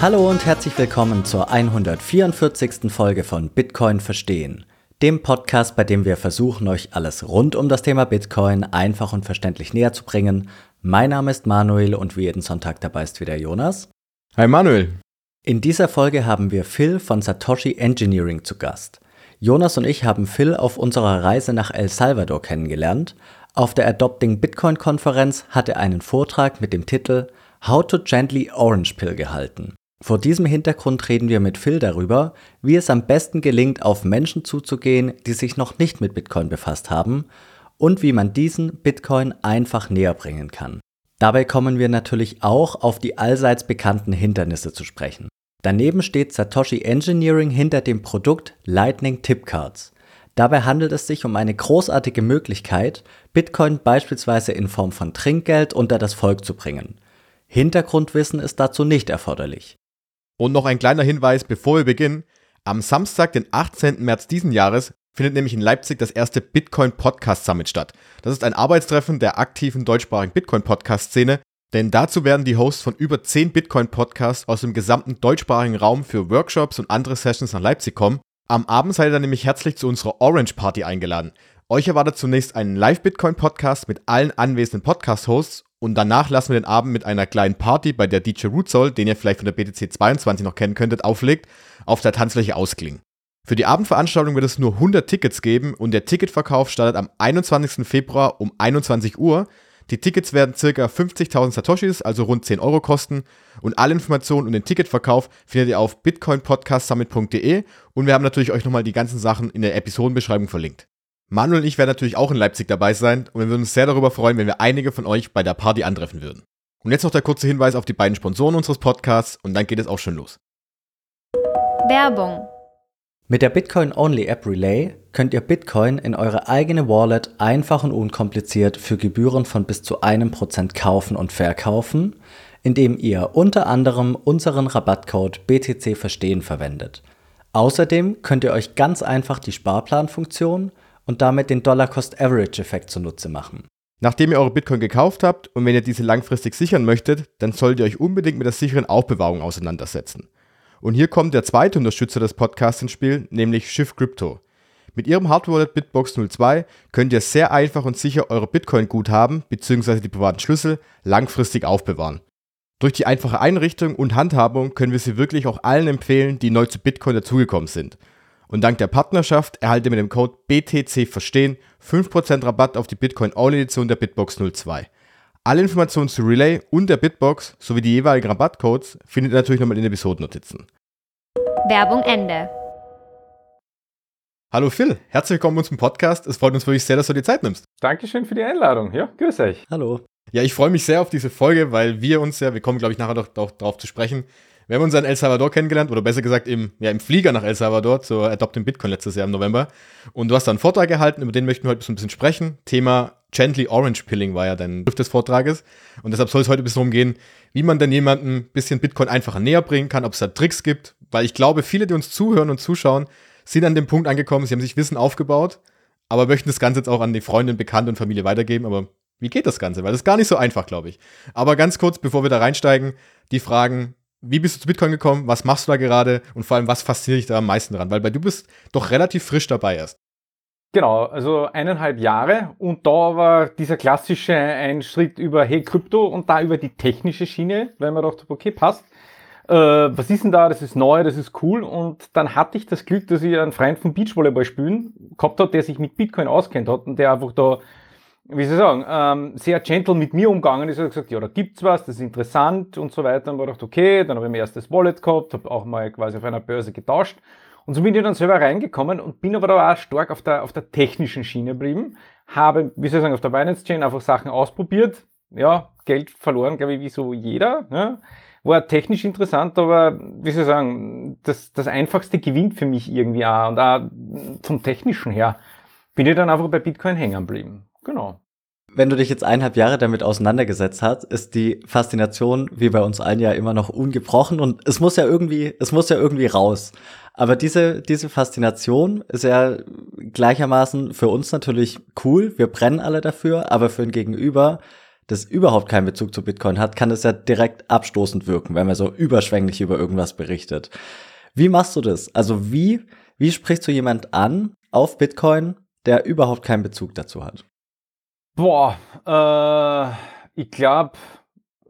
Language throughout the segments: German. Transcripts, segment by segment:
Hallo und herzlich willkommen zur 144. Folge von Bitcoin Verstehen, dem Podcast, bei dem wir versuchen, euch alles rund um das Thema Bitcoin einfach und verständlich näher zu bringen. Mein Name ist Manuel und wie jeden Sonntag dabei ist wieder Jonas. Hi Manuel. In dieser Folge haben wir Phil von Satoshi Engineering zu Gast. Jonas und ich haben Phil auf unserer Reise nach El Salvador kennengelernt. Auf der Adopting Bitcoin Konferenz hat er einen Vortrag mit dem Titel How to Gently Orange Pill gehalten. Vor diesem Hintergrund reden wir mit Phil darüber, wie es am besten gelingt, auf Menschen zuzugehen, die sich noch nicht mit Bitcoin befasst haben und wie man diesen Bitcoin einfach näher bringen kann. Dabei kommen wir natürlich auch auf die allseits bekannten Hindernisse zu sprechen. Daneben steht Satoshi Engineering hinter dem Produkt Lightning Tip Cards. Dabei handelt es sich um eine großartige Möglichkeit, Bitcoin beispielsweise in Form von Trinkgeld unter das Volk zu bringen. Hintergrundwissen ist dazu nicht erforderlich. Und noch ein kleiner Hinweis, bevor wir beginnen. Am Samstag, den 18. März diesen Jahres, findet nämlich in Leipzig das erste Bitcoin Podcast Summit statt. Das ist ein Arbeitstreffen der aktiven deutschsprachigen Bitcoin Podcast Szene, denn dazu werden die Hosts von über 10 Bitcoin Podcasts aus dem gesamten deutschsprachigen Raum für Workshops und andere Sessions nach Leipzig kommen. Am Abend seid ihr dann nämlich herzlich zu unserer Orange Party eingeladen. Euch erwartet zunächst ein Live-Bitcoin-Podcast mit allen anwesenden Podcast-Hosts und danach lassen wir den Abend mit einer kleinen Party, bei der DJ Rootsoul, den ihr vielleicht von der BTC 22 noch kennen könntet, auflegt, auf der Tanzfläche ausklingen. Für die Abendveranstaltung wird es nur 100 Tickets geben und der Ticketverkauf startet am 21. Februar um 21 Uhr. Die Tickets werden ca. 50.000 Satoshis, also rund 10 Euro kosten. Und alle Informationen und den Ticketverkauf findet ihr auf bitcoinpodcastsummit.de und wir haben natürlich euch nochmal die ganzen Sachen in der Episodenbeschreibung verlinkt. Manuel und ich werden natürlich auch in Leipzig dabei sein und wir würden uns sehr darüber freuen, wenn wir einige von euch bei der Party antreffen würden. Und jetzt noch der kurze Hinweis auf die beiden Sponsoren unseres Podcasts und dann geht es auch schon los. Werbung mit der Bitcoin-Only-App Relay könnt ihr Bitcoin in eure eigene Wallet einfach und unkompliziert für Gebühren von bis zu einem Prozent kaufen und verkaufen, indem ihr unter anderem unseren Rabattcode BTC Verstehen verwendet. Außerdem könnt ihr euch ganz einfach die Sparplanfunktion und damit den Dollar-Cost-Average-Effekt zunutze machen. Nachdem ihr eure Bitcoin gekauft habt und wenn ihr diese langfristig sichern möchtet, dann solltet ihr euch unbedingt mit der sicheren Aufbewahrung auseinandersetzen. Und hier kommt der zweite Unterstützer des Podcasts ins Spiel, nämlich Shift Crypto. Mit ihrem Hardware-Wallet Bitbox 02 könnt ihr sehr einfach und sicher eure Bitcoin-Guthaben bzw. die privaten Schlüssel langfristig aufbewahren. Durch die einfache Einrichtung und Handhabung können wir sie wirklich auch allen empfehlen, die neu zu Bitcoin dazugekommen sind. Und dank der Partnerschaft erhaltet ihr mit dem Code BTC Verstehen 5% Rabatt auf die Bitcoin-All-Edition der Bitbox 02. Alle Informationen zu Relay und der Bitbox sowie die jeweiligen Rabattcodes findet ihr natürlich nochmal in den Episodennotizen. Werbung Ende. Hallo Phil, herzlich willkommen im Podcast. Es freut uns wirklich sehr, dass du dir Zeit nimmst. Dankeschön für die Einladung. Ja, grüß euch. Hallo. Ja, ich freue mich sehr auf diese Folge, weil wir uns ja, wir kommen glaube ich nachher noch darauf zu sprechen, wir haben uns in El Salvador kennengelernt, oder besser gesagt im, ja, im Flieger nach El Salvador zur Adopting Bitcoin letztes Jahr im November. Und du hast da einen Vortrag gehalten, über den möchten wir heute ein bisschen sprechen. Thema Gently Orange Pilling war ja dein Schrift des Vortrages. Und deshalb soll es heute ein bisschen darum gehen, wie man denn jemandem ein bisschen Bitcoin einfacher näher bringen kann, ob es da Tricks gibt. Weil ich glaube, viele, die uns zuhören und zuschauen, sind an dem Punkt angekommen, sie haben sich Wissen aufgebaut, aber möchten das Ganze jetzt auch an die Freunde, Bekannte und Familie weitergeben. Aber wie geht das Ganze? Weil das ist gar nicht so einfach, glaube ich. Aber ganz kurz, bevor wir da reinsteigen, die Fragen, wie bist du zu Bitcoin gekommen? Was machst du da gerade? Und vor allem, was fasziniert dich da am meisten dran? Weil du bist doch relativ frisch dabei erst. Genau, also eineinhalb Jahre und da war dieser klassische ein Schritt über Hey Krypto und da über die technische Schiene, weil man dachte, okay, passt. Äh, was ist denn da? Das ist neu, das ist cool. Und dann hatte ich das Glück, dass ich einen Freund vom Beachvolleyball spielen gehabt hat, der sich mit Bitcoin auskennt hat und der einfach da wie soll ich sagen, ähm, sehr gentle mit mir umgegangen ist. Er hat gesagt, ja, da gibt's was, das ist interessant und so weiter. Und war gedacht, okay, dann habe ich mein erstes Wallet gehabt, habe auch mal quasi auf einer Börse getauscht. Und so bin ich dann selber reingekommen und bin aber da auch stark auf der, auf der technischen Schiene geblieben. Habe, wie soll ich sagen, auf der Binance Chain einfach Sachen ausprobiert. Ja, Geld verloren, glaube ich, wie so jeder. Ja. War technisch interessant, aber wie soll ich sagen, das, das einfachste gewinnt für mich irgendwie auch. Und auch vom technischen her bin ich dann einfach bei Bitcoin hängen geblieben. Genau. Wenn du dich jetzt eineinhalb Jahre damit auseinandergesetzt hast, ist die Faszination, wie bei uns allen ja immer noch ungebrochen und es muss ja irgendwie, es muss ja irgendwie raus. Aber diese, diese Faszination ist ja gleichermaßen für uns natürlich cool. Wir brennen alle dafür, aber für ein Gegenüber, das überhaupt keinen Bezug zu Bitcoin hat, kann es ja direkt abstoßend wirken, wenn man so überschwänglich über irgendwas berichtet. Wie machst du das? Also wie, wie sprichst du jemand an auf Bitcoin, der überhaupt keinen Bezug dazu hat? Boah, äh, ich glaube,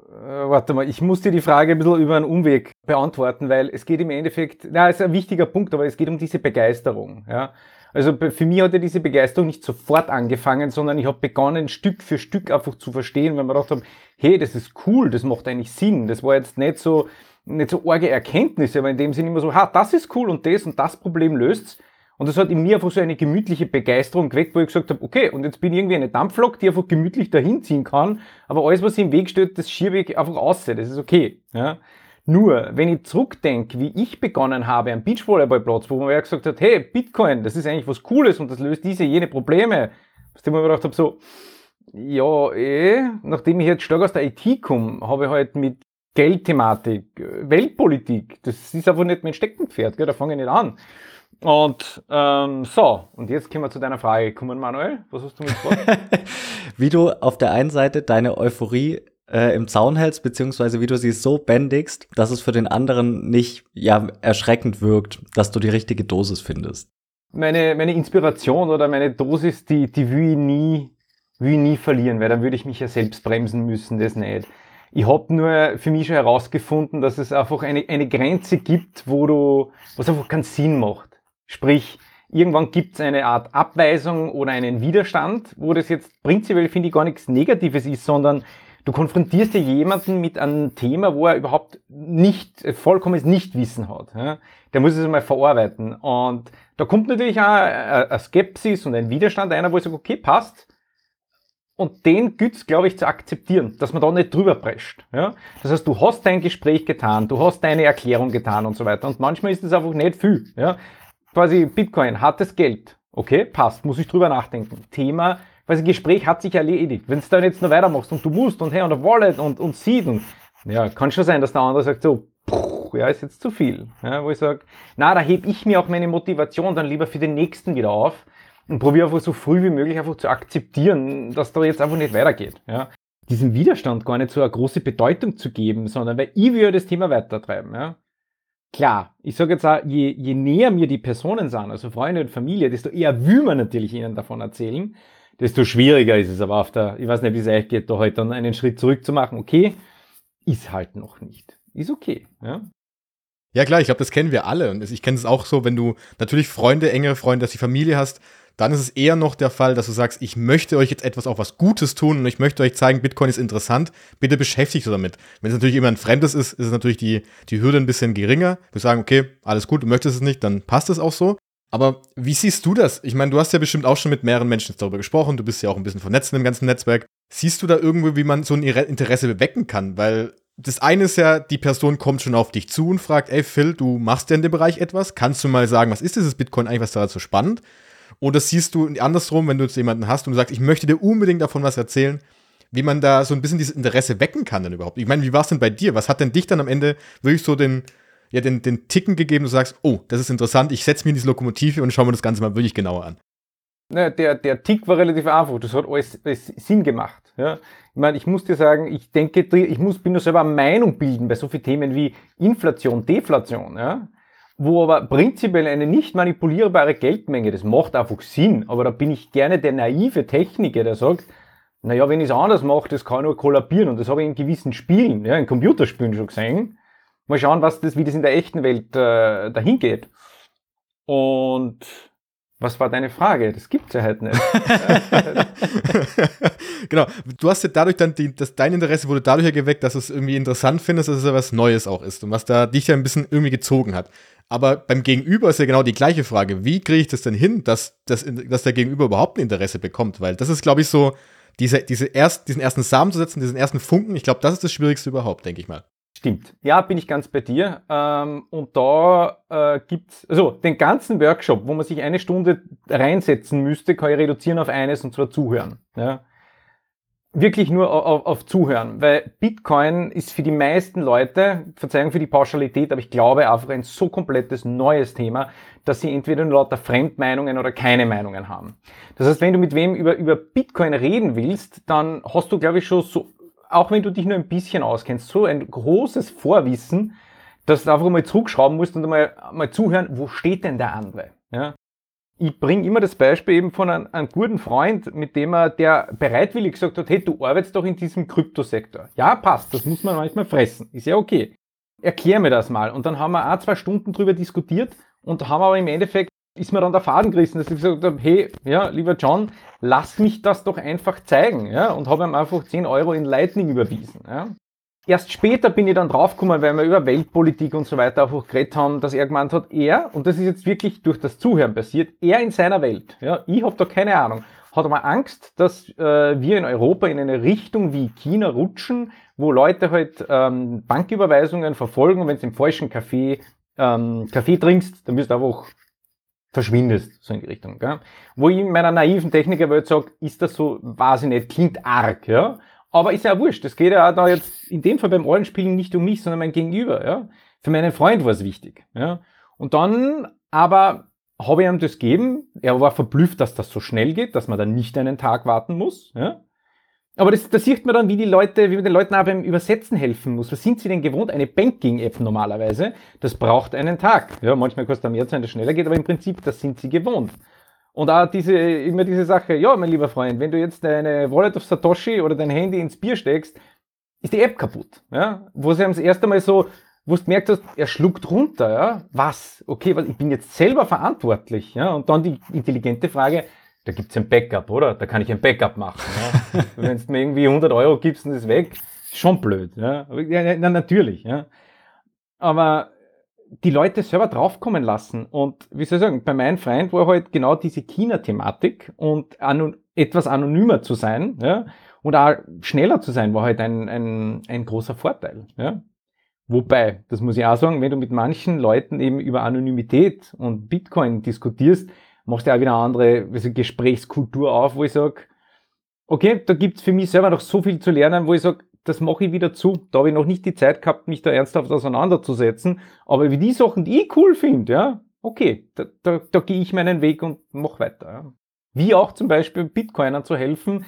äh, warte mal, ich muss dir die Frage ein bisschen über einen Umweg beantworten, weil es geht im Endeffekt, na, ist ein wichtiger Punkt, aber es geht um diese Begeisterung. Ja? Also für mich hat ja diese Begeisterung nicht sofort angefangen, sondern ich habe begonnen, Stück für Stück einfach zu verstehen, wenn wir gedacht haben, hey, das ist cool, das macht eigentlich Sinn. Das war jetzt nicht so, nicht so arge Erkenntnisse, aber in dem Sinne immer so, ha, das ist cool und das und das Problem löst's. Und das hat in mir einfach so eine gemütliche Begeisterung geweckt, wo ich gesagt habe, okay, und jetzt bin ich irgendwie eine Dampflok, die einfach gemütlich dahin ziehen kann, aber alles, was im Weg steht, das schiebe ich einfach aus, das ist okay. Ja. Nur, wenn ich zurückdenke, wie ich begonnen habe am Beachvolleyballplatz, wo man ja gesagt hat, hey, Bitcoin, das ist eigentlich was Cooles und das löst diese, jene Probleme, was ich mir gedacht habe, so, ja, eh, nachdem ich jetzt stark aus der IT komme, habe ich halt mit Geldthematik, Weltpolitik, das ist einfach nicht mein Steckenpferd, gell, da fange ich nicht an. Und ähm, so, und jetzt kommen wir zu deiner Frage gekommen, Manuel. Was hast du mit vor? wie du auf der einen Seite deine Euphorie äh, im Zaun hältst, beziehungsweise wie du sie so bändigst, dass es für den anderen nicht ja erschreckend wirkt, dass du die richtige Dosis findest. Meine, meine Inspiration oder meine Dosis, die, die will ich nie, will ich nie verlieren, weil dann würde ich mich ja selbst bremsen müssen, das nicht. Ich habe nur für mich schon herausgefunden, dass es einfach eine, eine Grenze gibt, wo du, was einfach keinen Sinn macht. Sprich, irgendwann gibt es eine Art Abweisung oder einen Widerstand, wo das jetzt prinzipiell, finde ich, gar nichts Negatives ist, sondern du konfrontierst ja jemanden mit einem Thema, wo er überhaupt nicht, vollkommenes Nichtwissen hat. Der muss es einmal verarbeiten. Und da kommt natürlich auch eine Skepsis und ein Widerstand, einer, wo ich sage, okay, passt. Und den gibt's, glaube ich, zu akzeptieren, dass man da nicht drüber prescht. Ja? Das heißt, du hast dein Gespräch getan, du hast deine Erklärung getan und so weiter. Und manchmal ist es einfach nicht viel. Ja? Quasi Bitcoin, hartes Geld. Okay, passt, muss ich drüber nachdenken. Thema, quasi Gespräch hat sich erledigt. Wenn du dann jetzt noch weitermachst und du musst und hey, und der Wallet und, und Seed und, ja, kann schon sein, dass der andere sagt so, ja, ist jetzt zu viel. Ja, wo ich sage, na, da heb ich mir auch meine Motivation dann lieber für den nächsten wieder auf und probiere einfach so früh wie möglich einfach zu akzeptieren, dass da jetzt einfach nicht weitergeht. Ja. Diesem Widerstand gar nicht so eine große Bedeutung zu geben, sondern weil ich will ja das Thema weitertreiben. Ja. Klar, ich sage jetzt auch, je, je näher mir die Personen sind, also Freunde und Familie, desto eher will man natürlich ihnen davon erzählen, desto schwieriger ist es aber auf der, ich weiß nicht, wie es euch geht, da heute dann einen Schritt zurück zu machen. Okay, ist halt noch nicht. Ist okay. Ja, ja klar, ich glaube, das kennen wir alle. Und ich kenne es auch so, wenn du natürlich Freunde, engere Freunde, dass die Familie hast, dann ist es eher noch der Fall, dass du sagst, ich möchte euch jetzt etwas auch was Gutes tun und ich möchte euch zeigen, Bitcoin ist interessant, bitte beschäftigt euch damit. Wenn es natürlich jemand Fremdes ist, ist es natürlich die, die Hürde ein bisschen geringer. Wir sagen, okay, alles gut, du möchtest es nicht, dann passt es auch so. Aber wie siehst du das? Ich meine, du hast ja bestimmt auch schon mit mehreren Menschen darüber gesprochen, du bist ja auch ein bisschen vernetzt im ganzen Netzwerk. Siehst du da irgendwo, wie man so ein Interesse bewecken kann? Weil das eine ist ja, die Person kommt schon auf dich zu und fragt, ey Phil, du machst ja in dem Bereich etwas, kannst du mal sagen, was ist dieses Bitcoin eigentlich, was daran so spannend? Oder siehst du andersrum, wenn du jetzt jemanden hast und sagst, ich möchte dir unbedingt davon was erzählen, wie man da so ein bisschen dieses Interesse wecken kann denn überhaupt? Ich meine, wie war es denn bei dir? Was hat denn dich dann am Ende wirklich so den, ja, den, den Ticken gegeben, du sagst, oh, das ist interessant, ich setze mir in diese Lokomotive und schaue mir das Ganze mal wirklich genauer an? Naja, der, der Tick war relativ einfach. Das hat alles, alles Sinn gemacht. Ja. Ich meine, ich muss dir sagen, ich denke, ich muss, bin nur selber Meinung bilden bei so vielen Themen wie Inflation, Deflation. Ja wo aber prinzipiell eine nicht manipulierbare Geldmenge, das macht einfach Sinn, aber da bin ich gerne der naive Techniker, der sagt, naja, wenn ich es anders mache, das kann nur kollabieren und das habe ich in gewissen Spielen, ja, in Computerspielen schon gesehen. Mal schauen, was das, wie das in der echten Welt äh, dahin geht. Und was war deine Frage? Das gibt's ja halt nicht. genau. Du hast ja dadurch dann, die, das, dein Interesse wurde dadurch ja geweckt, dass du es irgendwie interessant findest, dass es ja was Neues auch ist und was da dich ja ein bisschen irgendwie gezogen hat. Aber beim Gegenüber ist ja genau die gleiche Frage. Wie kriege ich das denn hin, dass, dass, dass der Gegenüber überhaupt ein Interesse bekommt? Weil das ist, glaube ich, so, diese, diese erst, diesen ersten Samen zu setzen, diesen ersten Funken, ich glaube, das ist das Schwierigste überhaupt, denke ich mal. Stimmt. Ja, bin ich ganz bei dir. Ähm, und da äh, gibt's also den ganzen Workshop, wo man sich eine Stunde reinsetzen müsste, kann ich reduzieren auf eines und zwar zuhören. Ja. wirklich nur auf, auf Zuhören, weil Bitcoin ist für die meisten Leute, Verzeihung für die Pauschalität, aber ich glaube einfach ein so komplettes neues Thema, dass sie entweder nur lauter Fremdmeinungen oder keine Meinungen haben. Das heißt, wenn du mit wem über, über Bitcoin reden willst, dann hast du, glaube ich, schon so, auch wenn du dich nur ein bisschen auskennst, so ein großes Vorwissen, dass du einfach mal zurückschrauben musst und mal, mal zuhören, wo steht denn der andere? Ja? ich bringe immer das Beispiel eben von einem, einem, guten Freund, mit dem er, der bereitwillig gesagt hat, hey, du arbeitest doch in diesem Kryptosektor. Ja, passt, das muss man manchmal fressen. Ist ja okay. Erklär mir das mal. Und dann haben wir auch zwei Stunden drüber diskutiert und haben aber im Endeffekt, ist mir dann der Faden gerissen, dass ich gesagt habe, hey, ja, lieber John, lass mich das doch einfach zeigen. Ja, und habe ihm einfach 10 Euro in Lightning überwiesen. Ja. Erst später bin ich dann draufgekommen, weil wir über Weltpolitik und so weiter einfach geredet haben, dass er gemeint hat, er, und das ist jetzt wirklich durch das Zuhören passiert, er in seiner Welt, ja, ich habe da keine Ahnung, hat aber Angst, dass äh, wir in Europa in eine Richtung wie China rutschen, wo Leute halt ähm, Banküberweisungen verfolgen und wenn du im falschen Kaffee ähm, Kaffee trinkst, dann wirst du einfach verschwindest, so in die Richtung. Gell? Wo ich in meiner naiven Technikerwelt sage, ist das so, weiß ich nicht, klingt arg, ja. Aber ist ja wurscht. Es geht ja da jetzt in dem Fall beim Rollenspielen nicht um mich, sondern mein Gegenüber. Ja? Für meinen Freund war es wichtig. Ja? Und dann aber habe ich ihm das gegeben. Er war verblüfft, dass das so schnell geht, dass man dann nicht einen Tag warten muss. Ja? Aber das, das sieht man dann, wie die Leute, wie man den Leuten auch beim Übersetzen helfen muss. Was sind sie denn gewohnt? Eine Banking-App normalerweise, das braucht einen Tag. Ja, manchmal kostet es mehr sein, dass es schneller geht, aber im Prinzip, das sind sie gewohnt. Und auch diese, immer diese Sache, ja, mein lieber Freund, wenn du jetzt deine Wallet of Satoshi oder dein Handy ins Bier steckst, ist die App kaputt. Ja? Wo sie das erste Mal so, wo du merkt hast, er schluckt runter, ja. Was? Okay, was, ich bin jetzt selber verantwortlich, ja. Und dann die intelligente Frage, da gibt's ein Backup, oder? Da kann ich ein Backup machen. Ja? wenn du mir irgendwie 100 Euro gibst und ist weg, schon blöd, ja. na, natürlich, ja. Aber die Leute selber draufkommen lassen. Und wie soll ich sagen, bei meinem Freund war halt genau diese China-Thematik und anon etwas anonymer zu sein ja, und auch schneller zu sein, war halt ein, ein, ein großer Vorteil. Ja. Wobei, das muss ich auch sagen, wenn du mit manchen Leuten eben über Anonymität und Bitcoin diskutierst, machst du auch wieder eine andere also Gesprächskultur auf, wo ich sage, okay, da gibt's für mich selber noch so viel zu lernen, wo ich sage, das mache ich wieder zu. Da habe ich noch nicht die Zeit gehabt, mich da ernsthaft auseinanderzusetzen. Aber wie die Sachen, die ich cool finde, ja, okay, da, da, da gehe ich meinen Weg und mache weiter. Ja. Wie auch zum Beispiel Bitcoinern zu helfen,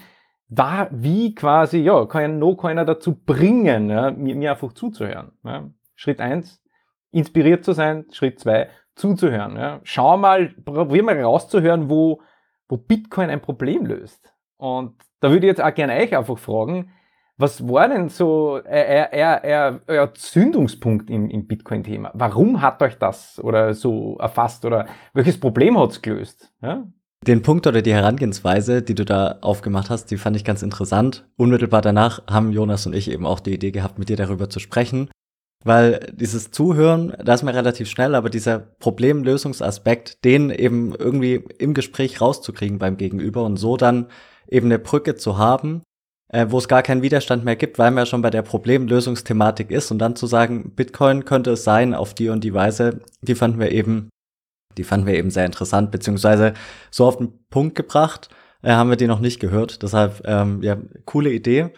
da wie quasi, ja, kann ein No-Coiner dazu bringen, ja, mir, mir einfach zuzuhören. Ja. Schritt eins, inspiriert zu sein. Schritt zwei, zuzuhören. Ja. Schau mal, probier mal rauszuhören, wo, wo Bitcoin ein Problem löst. Und da würde ich jetzt auch gerne euch einfach fragen, was war denn so euer, Zündungspunkt im, im Bitcoin-Thema? Warum hat euch das oder so erfasst oder welches Problem hat es gelöst? Ja? Den Punkt oder die Herangehensweise, die du da aufgemacht hast, die fand ich ganz interessant. Unmittelbar danach haben Jonas und ich eben auch die Idee gehabt, mit dir darüber zu sprechen. Weil dieses Zuhören, da ist mir relativ schnell, aber dieser Problemlösungsaspekt, den eben irgendwie im Gespräch rauszukriegen beim Gegenüber und so dann eben eine Brücke zu haben, äh, wo es gar keinen Widerstand mehr gibt, weil man ja schon bei der Problemlösungsthematik ist und dann zu sagen, Bitcoin könnte es sein auf die und die Weise, die fanden wir eben, die fanden wir eben sehr interessant, beziehungsweise so auf den Punkt gebracht, äh, haben wir die noch nicht gehört. Deshalb, ähm, ja, coole Idee.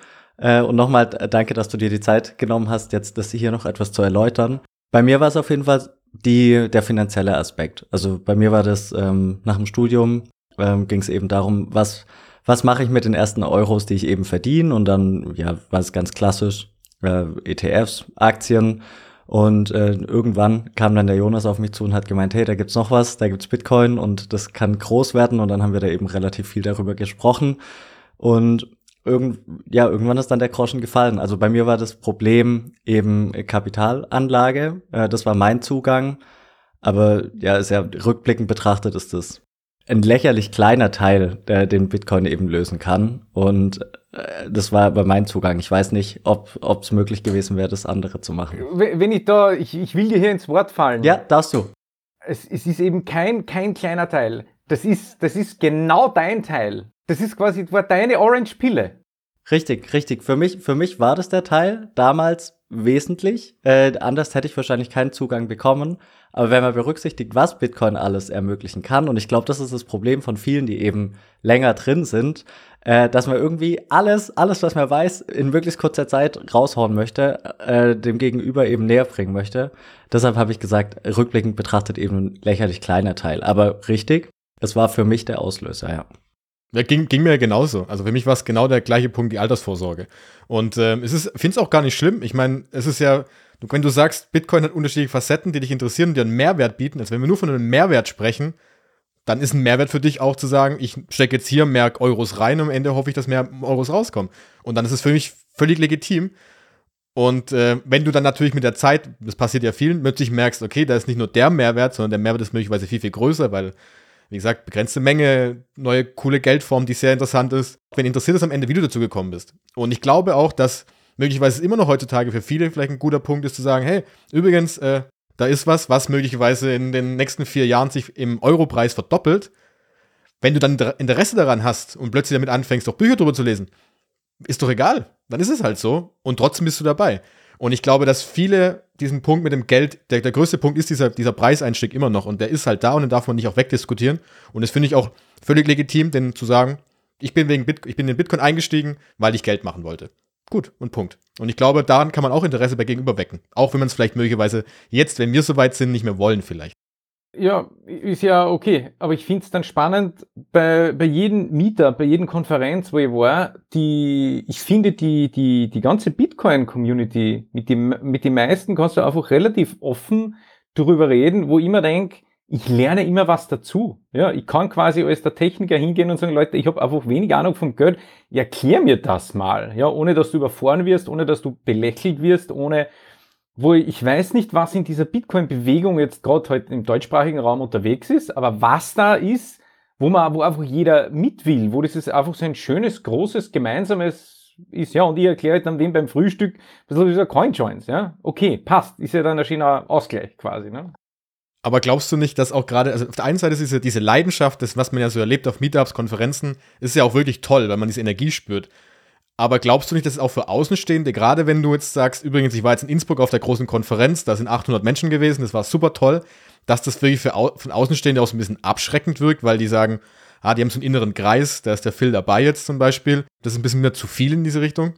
Äh, und nochmal danke, dass du dir die Zeit genommen hast, jetzt das hier noch etwas zu erläutern. Bei mir war es auf jeden Fall die, der finanzielle Aspekt. Also bei mir war das ähm, nach dem Studium ähm, ging es eben darum, was was mache ich mit den ersten Euros, die ich eben verdiene? Und dann, ja, war es ganz klassisch, äh, ETFs, Aktien. Und äh, irgendwann kam dann der Jonas auf mich zu und hat gemeint, hey, da gibt's noch was, da gibt's Bitcoin und das kann groß werden. Und dann haben wir da eben relativ viel darüber gesprochen. Und irgend, ja, irgendwann ist dann der Groschen gefallen. Also bei mir war das Problem eben Kapitalanlage. Äh, das war mein Zugang. Aber ja, ist ja rückblickend betrachtet ist das ein lächerlich kleiner Teil, der den Bitcoin eben lösen kann. Und äh, das war aber mein Zugang. Ich weiß nicht, ob es möglich gewesen wäre, das andere zu machen. Wenn ich da, ich, ich will dir hier ins Wort fallen. Ja, darfst du. Es, es ist eben kein, kein kleiner Teil. Das ist, das ist genau dein Teil. Das ist quasi war deine Orange Pille. Richtig, richtig. Für mich, für mich war das der Teil damals, wesentlich. Äh, anders hätte ich wahrscheinlich keinen Zugang bekommen. Aber wenn man berücksichtigt, was Bitcoin alles ermöglichen kann, und ich glaube, das ist das Problem von vielen, die eben länger drin sind, äh, dass man irgendwie alles, alles, was man weiß, in möglichst kurzer Zeit raushauen möchte, äh, dem Gegenüber eben näher bringen möchte. Deshalb habe ich gesagt, rückblickend betrachtet eben ein lächerlich kleiner Teil. Aber richtig, es war für mich der Auslöser, ja. Ja, ging, ging mir genauso. Also für mich war es genau der gleiche Punkt, die Altersvorsorge. Und ähm, es ist, finde es auch gar nicht schlimm. Ich meine, es ist ja, wenn du sagst, Bitcoin hat unterschiedliche Facetten, die dich interessieren und dir einen Mehrwert bieten, also wenn wir nur von einem Mehrwert sprechen, dann ist ein Mehrwert für dich auch zu sagen, ich stecke jetzt hier mehr Euros rein und am Ende hoffe ich, dass mehr Euros rauskommen. Und dann ist es für mich völlig legitim. Und äh, wenn du dann natürlich mit der Zeit, das passiert ja vielen, plötzlich merkst, okay, da ist nicht nur der Mehrwert, sondern der Mehrwert ist möglicherweise viel, viel größer, weil wie gesagt, begrenzte Menge, neue coole Geldform, die sehr interessant ist. Wenn interessiert ist am Ende, wie du dazu gekommen bist. Und ich glaube auch, dass möglicherweise immer noch heutzutage für viele vielleicht ein guter Punkt ist zu sagen, hey, übrigens, äh, da ist was, was möglicherweise in den nächsten vier Jahren sich im Europreis verdoppelt. Wenn du dann Interesse daran hast und plötzlich damit anfängst, auch Bücher drüber zu lesen, ist doch egal. Dann ist es halt so. Und trotzdem bist du dabei. Und ich glaube, dass viele diesen Punkt mit dem Geld, der, der größte Punkt ist dieser, dieser Preiseinstieg immer noch. Und der ist halt da und den darf man nicht auch wegdiskutieren. Und das finde ich auch völlig legitim, denn zu sagen, ich bin wegen Bit ich bin in Bitcoin eingestiegen, weil ich Geld machen wollte. Gut, und Punkt. Und ich glaube, daran kann man auch Interesse bei Gegenüber wecken. Auch wenn man es vielleicht möglicherweise jetzt, wenn wir soweit sind, nicht mehr wollen, vielleicht. Ja, ist ja okay. Aber ich finde es dann spannend, bei, bei jedem Mieter, bei jedem Konferenz, wo ich war, die, ich finde die, die, die ganze Bitcoin-Community, mit dem, mit den meisten kannst du einfach relativ offen darüber reden, wo ich immer denke, ich lerne immer was dazu. Ja, ich kann quasi als der Techniker hingehen und sagen, Leute, ich habe einfach wenig Ahnung vom Geld, erklär mir das mal. Ja, ohne dass du überfahren wirst, ohne dass du belächelt wirst, ohne wo ich weiß nicht, was in dieser Bitcoin-Bewegung jetzt gerade heute im deutschsprachigen Raum unterwegs ist, aber was da ist, wo man, wo einfach jeder mit will, wo das ist einfach so ein schönes, großes, gemeinsames ist, ja, und ich erkläre dann dem beim Frühstück, was ist dieser Coinjoins, ja, okay, passt, ist ja dann ein schöner Ausgleich quasi, ne? Aber glaubst du nicht, dass auch gerade, also auf der einen Seite ist diese, diese Leidenschaft, das, was man ja so erlebt auf Meetups, Konferenzen, ist ja auch wirklich toll, weil man diese Energie spürt. Aber glaubst du nicht, dass es auch für Außenstehende, gerade wenn du jetzt sagst, übrigens, ich war jetzt in Innsbruck auf der großen Konferenz, da sind 800 Menschen gewesen, das war super toll, dass das wirklich für au von Außenstehende auch so ein bisschen abschreckend wirkt, weil die sagen, ah, die haben so einen inneren Kreis, da ist der Phil dabei jetzt zum Beispiel. Das ist ein bisschen mehr zu viel in diese Richtung.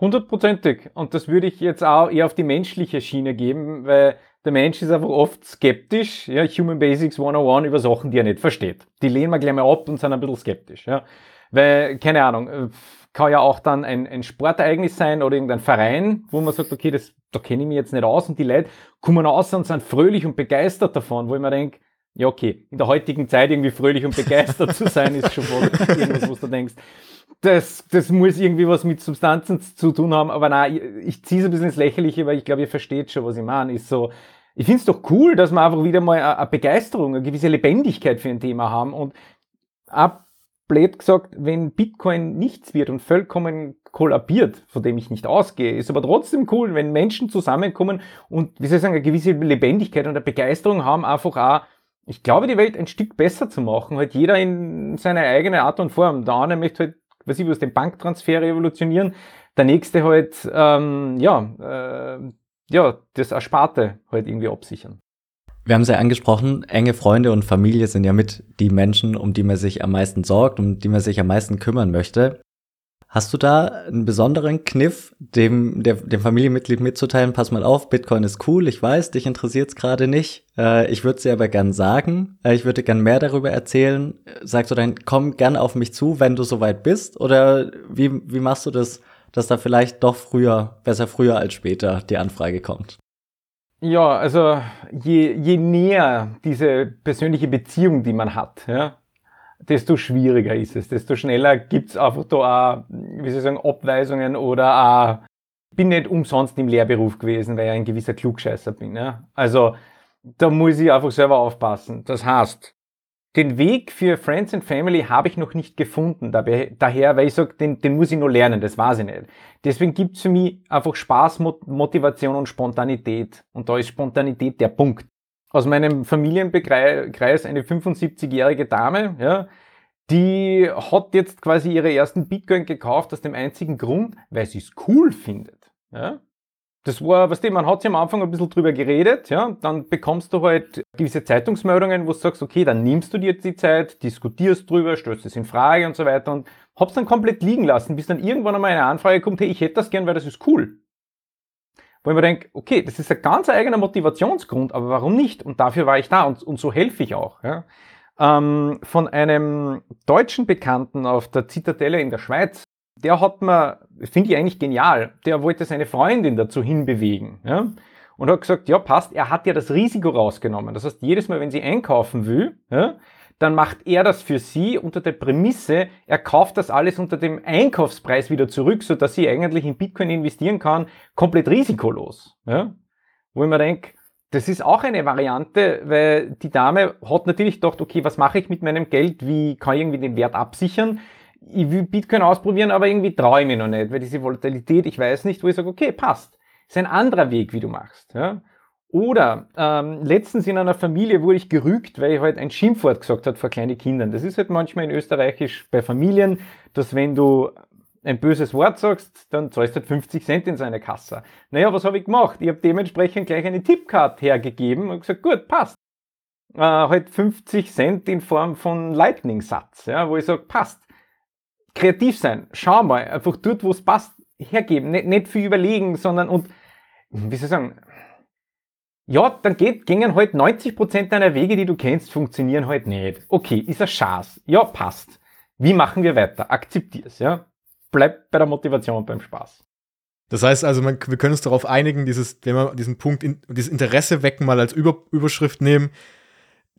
Hundertprozentig. Und das würde ich jetzt auch eher auf die menschliche Schiene geben, weil der Mensch ist einfach oft skeptisch, ja, Human Basics 101 über Sachen, die er nicht versteht. Die lehnen wir gleich mal ab und sind ein bisschen skeptisch, ja. Weil, keine Ahnung, äh, kann ja auch dann ein, ein Sportereignis sein oder irgendein Verein, wo man sagt, okay, das, da kenne ich mich jetzt nicht aus und die Leute kommen raus und sind fröhlich und begeistert davon, wo ich mir denke, ja okay, in der heutigen Zeit irgendwie fröhlich und begeistert zu sein, ist schon irgendwas, was du denkst. Das, das muss irgendwie was mit Substanzen zu tun haben, aber nein, ich, ich ziehe es ein bisschen ins Lächerliche, weil ich glaube, ihr versteht schon, was ich meine. Ist so, ich finde es doch cool, dass wir einfach wieder mal eine Begeisterung, eine gewisse Lebendigkeit für ein Thema haben und ab blöd gesagt, wenn Bitcoin nichts wird und vollkommen kollabiert, von dem ich nicht ausgehe, ist aber trotzdem cool, wenn Menschen zusammenkommen und, wie soll ich sagen, eine gewisse Lebendigkeit und eine Begeisterung haben, einfach auch, ich glaube, die Welt ein Stück besser zu machen, halt jeder in seine eigene Art und Form. Der eine möchte halt, weiß ich was, den Banktransfer revolutionieren, der nächste halt, ähm, ja, äh, ja, das Ersparte halt irgendwie absichern. Wir haben es ja angesprochen, enge Freunde und Familie sind ja mit die Menschen, um die man sich am meisten sorgt, um die man sich am meisten kümmern möchte. Hast du da einen besonderen Kniff, dem, der, dem Familienmitglied mitzuteilen, pass mal auf, Bitcoin ist cool, ich weiß, dich interessiert es gerade nicht. Äh, ich würde es dir aber gern sagen. Äh, ich würde gern mehr darüber erzählen. Sagst du dann, komm gern auf mich zu, wenn du soweit bist? Oder wie, wie machst du das, dass da vielleicht doch früher, besser früher als später die Anfrage kommt? Ja, also je, je näher diese persönliche Beziehung, die man hat, ja, desto schwieriger ist es, desto schneller gibt's einfach da auch, wie soll ich sagen, Abweisungen oder auch, bin nicht umsonst im Lehrberuf gewesen, weil ich ein gewisser Klugscheißer bin. Ja. Also da muss ich einfach selber aufpassen. Das heißt, den Weg für Friends and Family habe ich noch nicht gefunden. Daher, weil ich sage, den, den muss ich nur lernen, das weiß ich nicht. Deswegen gibt es für mich einfach Spaß, Motivation und Spontanität. Und da ist Spontanität der Punkt. Aus meinem Familienkreis eine 75-jährige Dame, ja, die hat jetzt quasi ihre ersten Bitcoin gekauft aus dem einzigen Grund, weil sie es cool findet. Ja? Das war, was weißt du, man hat sich am Anfang ein bisschen drüber geredet, ja, dann bekommst du halt gewisse Zeitungsmeldungen, wo du sagst, okay, dann nimmst du dir jetzt die Zeit, diskutierst drüber, stellst es in Frage und so weiter und hab's dann komplett liegen lassen, bis dann irgendwann einmal eine Anfrage kommt, hey, ich hätte das gern, weil das ist cool. Wo ich mir denke, okay, das ist ein ganz eigener Motivationsgrund, aber warum nicht? Und dafür war ich da und, und so helfe ich auch. Ja. Ähm, von einem deutschen Bekannten auf der Zitadelle in der Schweiz, der hat mir, finde ich eigentlich genial, der wollte seine Freundin dazu hinbewegen. Ja? Und hat gesagt, ja passt, er hat ja das Risiko rausgenommen. Das heißt, jedes Mal, wenn sie einkaufen will, ja, dann macht er das für sie unter der Prämisse, er kauft das alles unter dem Einkaufspreis wieder zurück, so dass sie eigentlich in Bitcoin investieren kann, komplett risikolos. Ja? Wo ich mir denke, das ist auch eine Variante, weil die Dame hat natürlich gedacht, okay, was mache ich mit meinem Geld, wie kann ich irgendwie den Wert absichern? Ich will Bitcoin ausprobieren, aber irgendwie traue ich mir noch nicht, weil diese Volatilität, ich weiß nicht, wo ich sage, okay, passt. Ist ein anderer Weg, wie du machst. Ja? Oder ähm, letztens in einer Familie wurde ich gerügt, weil ich halt ein Schimpfwort gesagt hat vor kleine Kindern. Das ist halt manchmal in Österreichisch bei Familien, dass wenn du ein böses Wort sagst, dann zahlst du halt 50 Cent in seine Kasse. Naja, was habe ich gemacht? Ich habe dementsprechend gleich eine Tippcard hergegeben und gesagt, gut, passt. Äh, halt 50 Cent in Form von Lightning-Satz, ja, wo ich sage, passt. Kreativ sein, schau mal, einfach dort, wo es passt, hergeben. Nicht, nicht viel überlegen, sondern und, wie soll ich sagen, ja, dann geht, gingen halt 90% deiner Wege, die du kennst, funktionieren halt nicht. Okay, ist ein Schatz. Ja, passt. Wie machen wir weiter? Akzeptier's, ja. Bleib bei der Motivation und beim Spaß. Das heißt also, man, wir können uns darauf einigen, dieses, wenn wir diesen Punkt, in, dieses Interesse wecken mal als Über, Überschrift nehmen,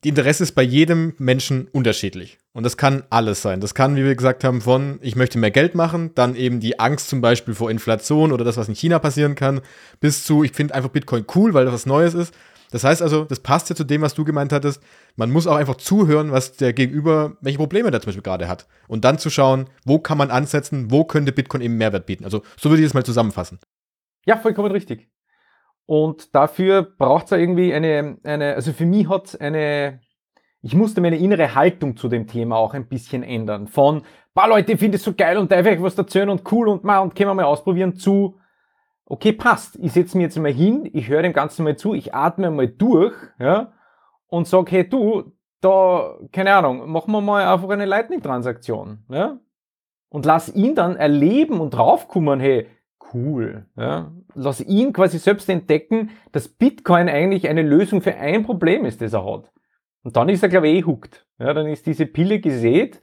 die Interesse ist bei jedem Menschen unterschiedlich. Und das kann alles sein. Das kann, wie wir gesagt haben, von ich möchte mehr Geld machen, dann eben die Angst zum Beispiel vor Inflation oder das, was in China passieren kann, bis zu, ich finde einfach Bitcoin cool, weil das was Neues ist. Das heißt also, das passt ja zu dem, was du gemeint hattest. Man muss auch einfach zuhören, was der Gegenüber, welche Probleme der zum Beispiel gerade hat. Und dann zu schauen, wo kann man ansetzen, wo könnte Bitcoin eben Mehrwert bieten. Also so würde ich das mal zusammenfassen. Ja, vollkommen richtig. Und dafür braucht es irgendwie eine, eine, also für mich hat eine, ich musste meine innere Haltung zu dem Thema auch ein bisschen ändern. Von, paar Leute, ich finde es so geil und darf euch was erzählen und cool und mal und können wir mal ausprobieren zu, okay, passt, ich setze mich jetzt mal hin, ich höre dem Ganzen mal zu, ich atme mal durch, ja, und sage, hey du, da, keine Ahnung, machen wir mal einfach eine Lightning-Transaktion, ja, und lass ihn dann erleben und draufkommen, hey, cool. Ja? Lass ihn quasi selbst entdecken, dass Bitcoin eigentlich eine Lösung für ein Problem ist, das er hat. Und dann ist er, glaube ich, eh hooked. Ja, dann ist diese Pille gesät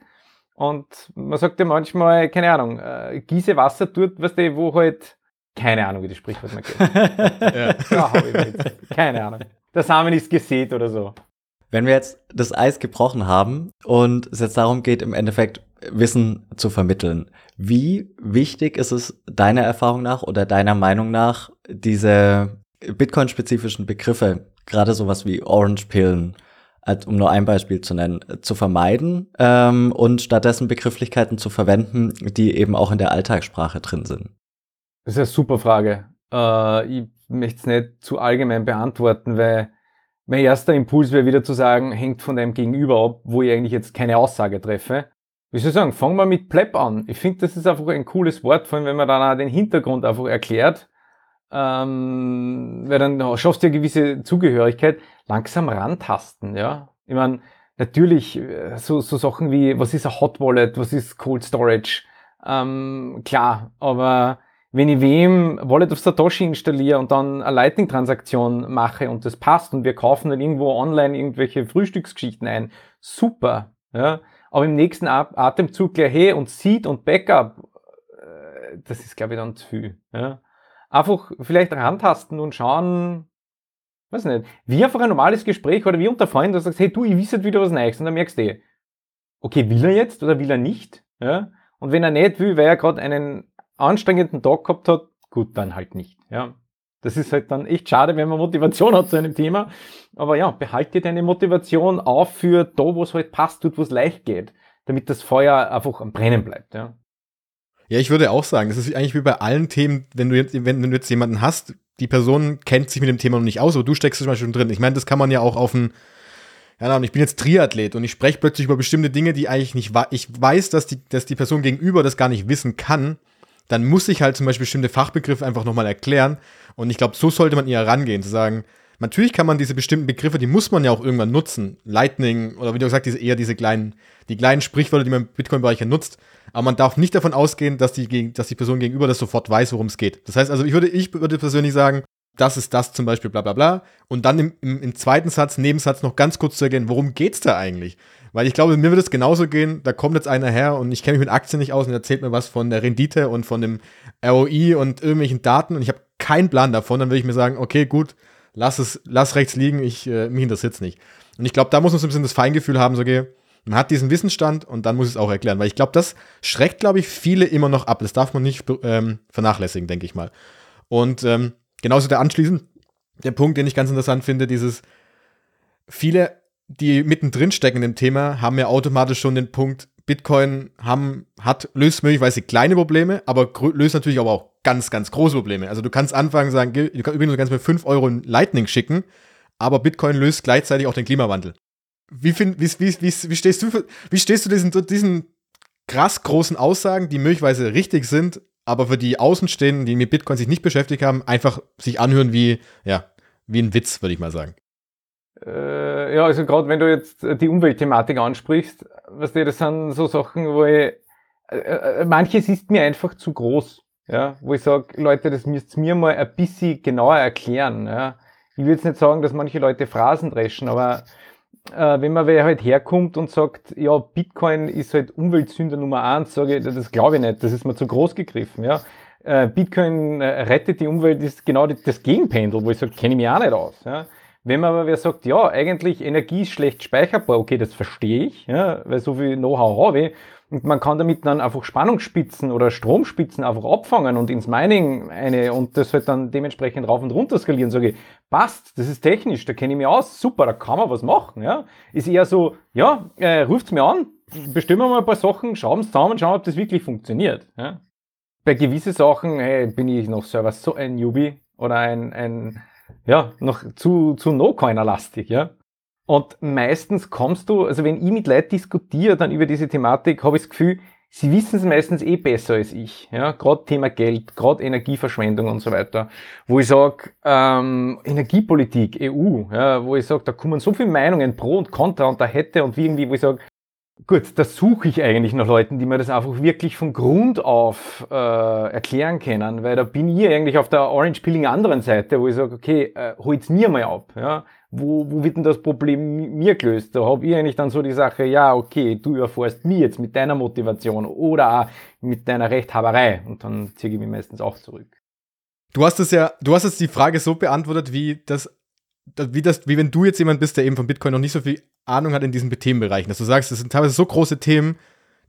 und man sagt ja manchmal, keine Ahnung, äh, gieße Wasser dort, weißt du, wo halt, keine Ahnung, wie das Sprichwort mal geht. ja. ja keine Ahnung. Der Samen ist gesät oder so. Wenn wir jetzt das Eis gebrochen haben und es jetzt darum geht, im Endeffekt Wissen zu vermitteln, wie wichtig ist es deiner Erfahrung nach oder deiner Meinung nach, diese Bitcoin-spezifischen Begriffe, gerade sowas wie Orange-Pillen, um nur ein Beispiel zu nennen, zu vermeiden ähm, und stattdessen Begrifflichkeiten zu verwenden, die eben auch in der Alltagssprache drin sind? Das ist eine super Frage. Äh, ich möchte es nicht zu allgemein beantworten, weil mein erster Impuls wäre wieder zu sagen, hängt von deinem Gegenüber ab, wo ich eigentlich jetzt keine Aussage treffe. Wie soll ich sagen, fangen wir mit Pleb an. Ich finde, das ist einfach ein cooles Wort, vor allem wenn man dann auch den Hintergrund einfach erklärt, ähm, weil dann schaffst du ja gewisse Zugehörigkeit, langsam rantasten, ja. Ich meine, natürlich äh, so, so Sachen wie, was ist ein Hot Wallet, was ist Cold Storage, ähm, klar, aber wenn ich wem Wallet of Satoshi installiere und dann eine Lightning-Transaktion mache und das passt und wir kaufen dann irgendwo online irgendwelche Frühstücksgeschichten ein, super. Ja? Aber im nächsten Atemzug gleich hey und Seed und Backup, äh, das ist glaube ich dann zu viel. Ja? Einfach vielleicht rantasten und schauen, weiß nicht, wie einfach ein normales Gespräch oder wie unter Freunden, du sagst, hey du, ich wisse wieder was Neues und dann merkst du, eh, okay, will er jetzt oder will er nicht? Ja? Und wenn er nicht will, weil er gerade einen anstrengenden Tag gehabt hat, gut, dann halt nicht. Ja. Das ist halt dann echt schade, wenn man Motivation hat zu einem Thema. Aber ja, behalte deine Motivation auf für da, wo es halt passt, tut, wo es leicht geht, damit das Feuer einfach am Brennen bleibt. Ja. Ja, ich würde auch sagen, das ist eigentlich wie bei allen Themen, wenn du jetzt, wenn du jetzt jemanden hast, die Person kennt sich mit dem Thema noch nicht aus, aber du steckst zum Beispiel schon drin. Ich meine, das kann man ja auch auf ein, ja, ich bin jetzt Triathlet und ich spreche plötzlich über bestimmte Dinge, die eigentlich nicht, ich weiß, dass die, dass die Person gegenüber das gar nicht wissen kann dann muss ich halt zum Beispiel bestimmte Fachbegriffe einfach nochmal erklären. Und ich glaube, so sollte man eher rangehen, zu sagen, natürlich kann man diese bestimmten Begriffe, die muss man ja auch irgendwann nutzen. Lightning oder wie du gesagt hast, eher diese kleinen, die kleinen Sprichwörter, die man im Bitcoin-Bereich ja nutzt. Aber man darf nicht davon ausgehen, dass die, dass die Person gegenüber das sofort weiß, worum es geht. Das heißt also, ich würde, ich würde persönlich sagen, das ist das zum Beispiel, bla bla bla. Und dann im, im, im zweiten Satz, Nebensatz noch ganz kurz zu ergänzen, worum geht's da eigentlich? Weil ich glaube, mir würde es genauso gehen, da kommt jetzt einer her und ich kenne mich mit Aktien nicht aus und erzählt mir was von der Rendite und von dem ROI und irgendwelchen Daten und ich habe keinen Plan davon, dann würde ich mir sagen, okay, gut, lass es, lass rechts liegen, ich, äh, mich interessiert es nicht. Und ich glaube, da muss man so ein bisschen das Feingefühl haben, so, okay, man hat diesen Wissensstand und dann muss es auch erklären, weil ich glaube, das schreckt, glaube ich, viele immer noch ab. Das darf man nicht ähm, vernachlässigen, denke ich mal. Und ähm, genauso der anschließend, der Punkt, den ich ganz interessant finde, dieses viele, die mittendrin stecken dem Thema, haben ja automatisch schon den Punkt, Bitcoin haben, hat, löst möglicherweise kleine Probleme, aber löst natürlich aber auch ganz, ganz große Probleme. Also du kannst anfangen sagen, du kannst übrigens du kannst mir 5 Euro in Lightning schicken, aber Bitcoin löst gleichzeitig auch den Klimawandel. Wie, find, wie, wie, wie, wie stehst du, wie stehst du diesen, diesen krass großen Aussagen, die möglicherweise richtig sind, aber für die Außenstehenden, die mit Bitcoin sich nicht beschäftigt haben, einfach sich anhören wie, ja, wie ein Witz, würde ich mal sagen. Äh, ja, also gerade wenn du jetzt die Umweltthematik ansprichst, was du, das sind so Sachen, wo ich, äh, äh, manches ist mir einfach zu groß, ja, wo ich sage, Leute, das müsst ihr mir mal ein bisschen genauer erklären, ja. Ich will jetzt nicht sagen, dass manche Leute Phrasen dreschen, aber äh, wenn man wer halt herkommt und sagt, ja, Bitcoin ist halt Umweltsünder Nummer eins, sage ich, das glaube ich nicht, das ist mir zu groß gegriffen, ja. Äh, Bitcoin äh, rettet die Umwelt, ist genau das Gegenpendel, wo ich sage, kenne ich mich auch nicht aus, ja. Wenn man aber wer sagt, ja, eigentlich Energie ist schlecht speicherbar, okay, das verstehe ich, ja, weil so viel Know-how habe ich. Und man kann damit dann einfach Spannungsspitzen oder Stromspitzen einfach abfangen und ins Mining eine und das halt dann dementsprechend rauf und runter skalieren. Sage ich, passt, das ist technisch, da kenne ich mich aus, super, da kann man was machen. Ja. Ist eher so, ja, äh, ruft's mir an, bestimmen wir mal ein paar Sachen, schrauben es zusammen, schauen, ob das wirklich funktioniert. Ja. Bei gewissen Sachen hey, bin ich noch selber so ein Newbie oder ein, ein ja, noch zu, zu No-Coiner-lastig, ja. Und meistens kommst du, also wenn ich mit Leuten diskutiere dann über diese Thematik, habe ich das Gefühl, sie wissen es meistens eh besser als ich. Ja, gerade Thema Geld, gerade Energieverschwendung und so weiter. Wo ich sage, ähm, Energiepolitik, EU, ja, wo ich sage, da kommen so viele Meinungen pro und contra und da hätte und irgendwie, wo ich sage, Gut, da suche ich eigentlich nach Leuten, die mir das einfach wirklich von Grund auf äh, erklären können, weil da bin ich eigentlich auf der Orange Peeling anderen Seite, wo ich sage, okay, äh, holt's mir mal ab, ja, wo, wo wird denn das Problem mir gelöst? Da habe ich eigentlich dann so die Sache, ja, okay, du erfährst mir jetzt mit deiner Motivation oder auch mit deiner Rechthaberei und dann ziehe ich mich meistens auch zurück. Du hast es ja, du hast jetzt die Frage so beantwortet, wie das wie, das, wie wenn du jetzt jemand bist, der eben von Bitcoin noch nicht so viel Ahnung hat in diesen Themenbereichen, dass du sagst, das sind teilweise so große Themen,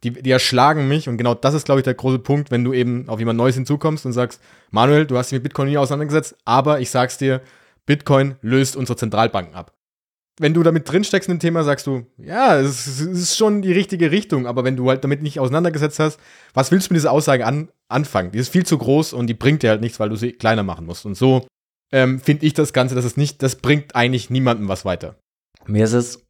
die, die erschlagen mich und genau das ist, glaube ich, der große Punkt, wenn du eben auf jemand Neues hinzukommst und sagst, Manuel, du hast dich mit Bitcoin nie auseinandergesetzt, aber ich sag's dir, Bitcoin löst unsere Zentralbanken ab. Wenn du damit drinsteckst in dem Thema, sagst du, ja, es ist schon die richtige Richtung, aber wenn du halt damit nicht auseinandergesetzt hast, was willst du mit dieser Aussage an, anfangen? Die ist viel zu groß und die bringt dir halt nichts, weil du sie kleiner machen musst. Und so ähm, finde ich das Ganze, dass es nicht, das bringt eigentlich niemandem was weiter. Mir ist es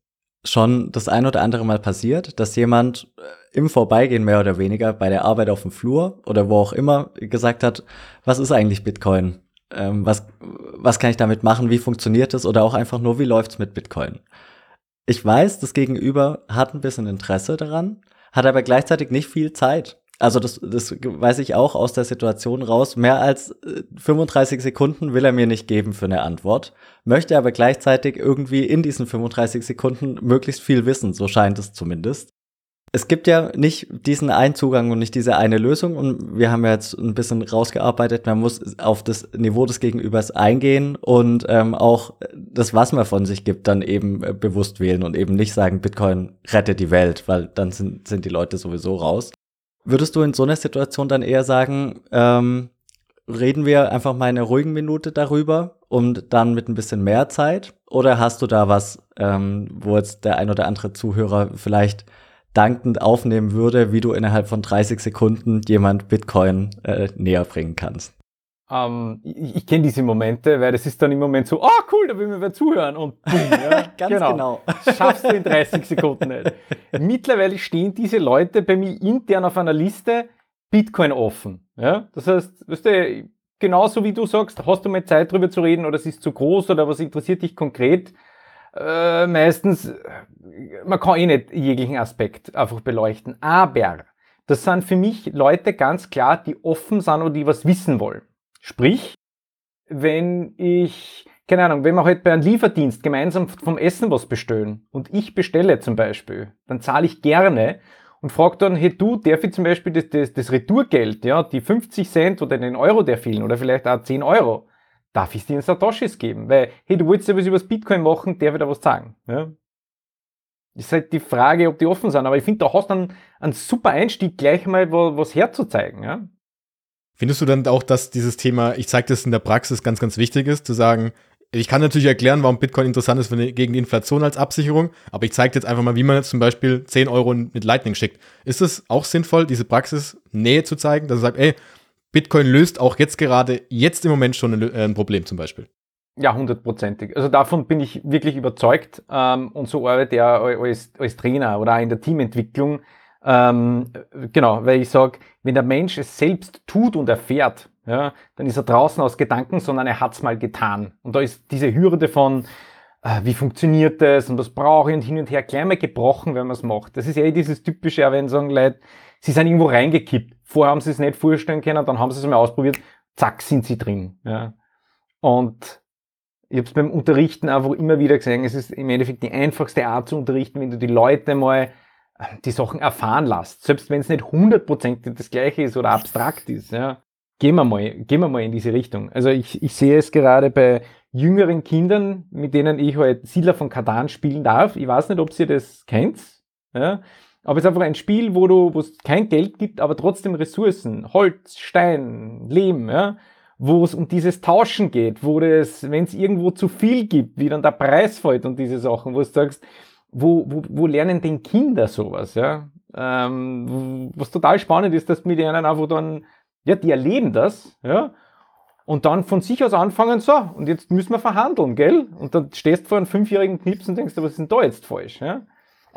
schon das ein oder andere Mal passiert, dass jemand äh, im Vorbeigehen mehr oder weniger bei der Arbeit auf dem Flur oder wo auch immer gesagt hat, was ist eigentlich Bitcoin? Ähm, was, was kann ich damit machen? Wie funktioniert es? Oder auch einfach nur, wie läuft's mit Bitcoin? Ich weiß, das Gegenüber hat ein bisschen Interesse daran, hat aber gleichzeitig nicht viel Zeit. Also das, das weiß ich auch aus der Situation raus. Mehr als 35 äh, Sekunden will er mir nicht geben für eine Antwort, möchte aber gleichzeitig irgendwie in diesen 35 Sekunden möglichst viel wissen, so scheint es zumindest. Es gibt ja nicht diesen einen Zugang und nicht diese eine Lösung und wir haben ja jetzt ein bisschen rausgearbeitet, man muss auf das Niveau des Gegenübers eingehen und ähm, auch das, was man von sich gibt, dann eben äh, bewusst wählen und eben nicht sagen, Bitcoin rettet die Welt, weil dann sind, sind die Leute sowieso raus. Würdest du in so einer Situation dann eher sagen, ähm, reden wir einfach mal eine ruhigen Minute darüber und dann mit ein bisschen mehr Zeit? Oder hast du da was, ähm, wo jetzt der ein oder andere Zuhörer vielleicht dankend aufnehmen würde, wie du innerhalb von 30 Sekunden jemand Bitcoin äh, näher bringen kannst? Ähm, ich, ich kenne diese Momente, weil das ist dann im Moment so, oh cool, da will mir wer zuhören und boom, ja, Ganz genau. genau. Schaffst du in 30 Sekunden nicht. Mittlerweile stehen diese Leute bei mir intern auf einer Liste, Bitcoin offen. Ja? Das heißt, weißt du, genauso wie du sagst, hast du mal Zeit drüber zu reden oder es ist zu groß oder was interessiert dich konkret? Äh, meistens, man kann eh nicht jeglichen Aspekt einfach beleuchten. Aber das sind für mich Leute ganz klar, die offen sind oder die was wissen wollen. Sprich, wenn ich, keine Ahnung, wenn wir halt bei einem Lieferdienst gemeinsam vom Essen was bestellen und ich bestelle zum Beispiel, dann zahle ich gerne und frage dann, hey du, darf ich zum Beispiel das, das, das Retourgeld, ja, die 50 Cent oder den Euro, der fehlen oder vielleicht auch 10 Euro, darf ich dir in Satoshis geben? Weil, hey, du wolltest ja was über das Bitcoin machen, darf ich da was sagen? Ja? ist halt die Frage, ob die offen sind. Aber ich finde, da hast du einen, einen super Einstieg, gleich mal was herzuzeigen. Ja? Findest du dann auch, dass dieses Thema, ich zeige das in der Praxis, ganz, ganz wichtig ist, zu sagen, ich kann natürlich erklären, warum Bitcoin interessant ist gegen die Inflation als Absicherung, aber ich zeige jetzt einfach mal, wie man jetzt zum Beispiel 10 Euro mit Lightning schickt. Ist es auch sinnvoll, diese Praxis Nähe zu zeigen, dass er sagt, ey, Bitcoin löst auch jetzt gerade, jetzt im Moment schon ein, ein Problem zum Beispiel? Ja, hundertprozentig. Also davon bin ich wirklich überzeugt ähm, und so arbeite ich als, als Trainer oder auch in der Teamentwicklung. Ähm, genau, weil ich sage, wenn der Mensch es selbst tut und erfährt, ja, dann ist er draußen aus Gedanken, sondern er hat's mal getan. Und da ist diese Hürde von, äh, wie funktioniert das und was brauche ich und hin und her gleich mal gebrochen, wenn man es macht. Das ist ja eh dieses typische, wenn sagen Leute, sie sind irgendwo reingekippt. Vorher haben sie es nicht vorstellen können, dann haben sie es mal ausprobiert, zack, sind sie drin. Ja. Und ich habe es beim Unterrichten einfach immer wieder gesehen, es ist im Endeffekt die einfachste Art zu unterrichten, wenn du die Leute mal äh, die Sachen erfahren lässt. Selbst wenn es nicht hundertprozentig das gleiche ist oder abstrakt ist. Ja. Gehen wir mal, gehen wir mal in diese Richtung. Also ich, ich sehe es gerade bei jüngeren Kindern, mit denen ich halt Siedler von Katan spielen darf. Ich weiß nicht, ob ihr das kennt. Ja. Aber es ist einfach ein Spiel, wo du, wo es kein Geld gibt, aber trotzdem Ressourcen, Holz, Stein, Lehm, ja wo es um dieses Tauschen geht, wo es, wenn es irgendwo zu viel gibt, wie dann der Preis fällt und diese Sachen, wo du sagst, wo, wo, wo lernen denn Kinder sowas, ja? Ähm, was total spannend ist, dass mit denen einfach dann, ja, die erleben das, ja, und dann von sich aus anfangen, so, und jetzt müssen wir verhandeln, gell? Und dann stehst du vor einem fünfjährigen Knips und denkst, was ist denn da jetzt falsch, ja?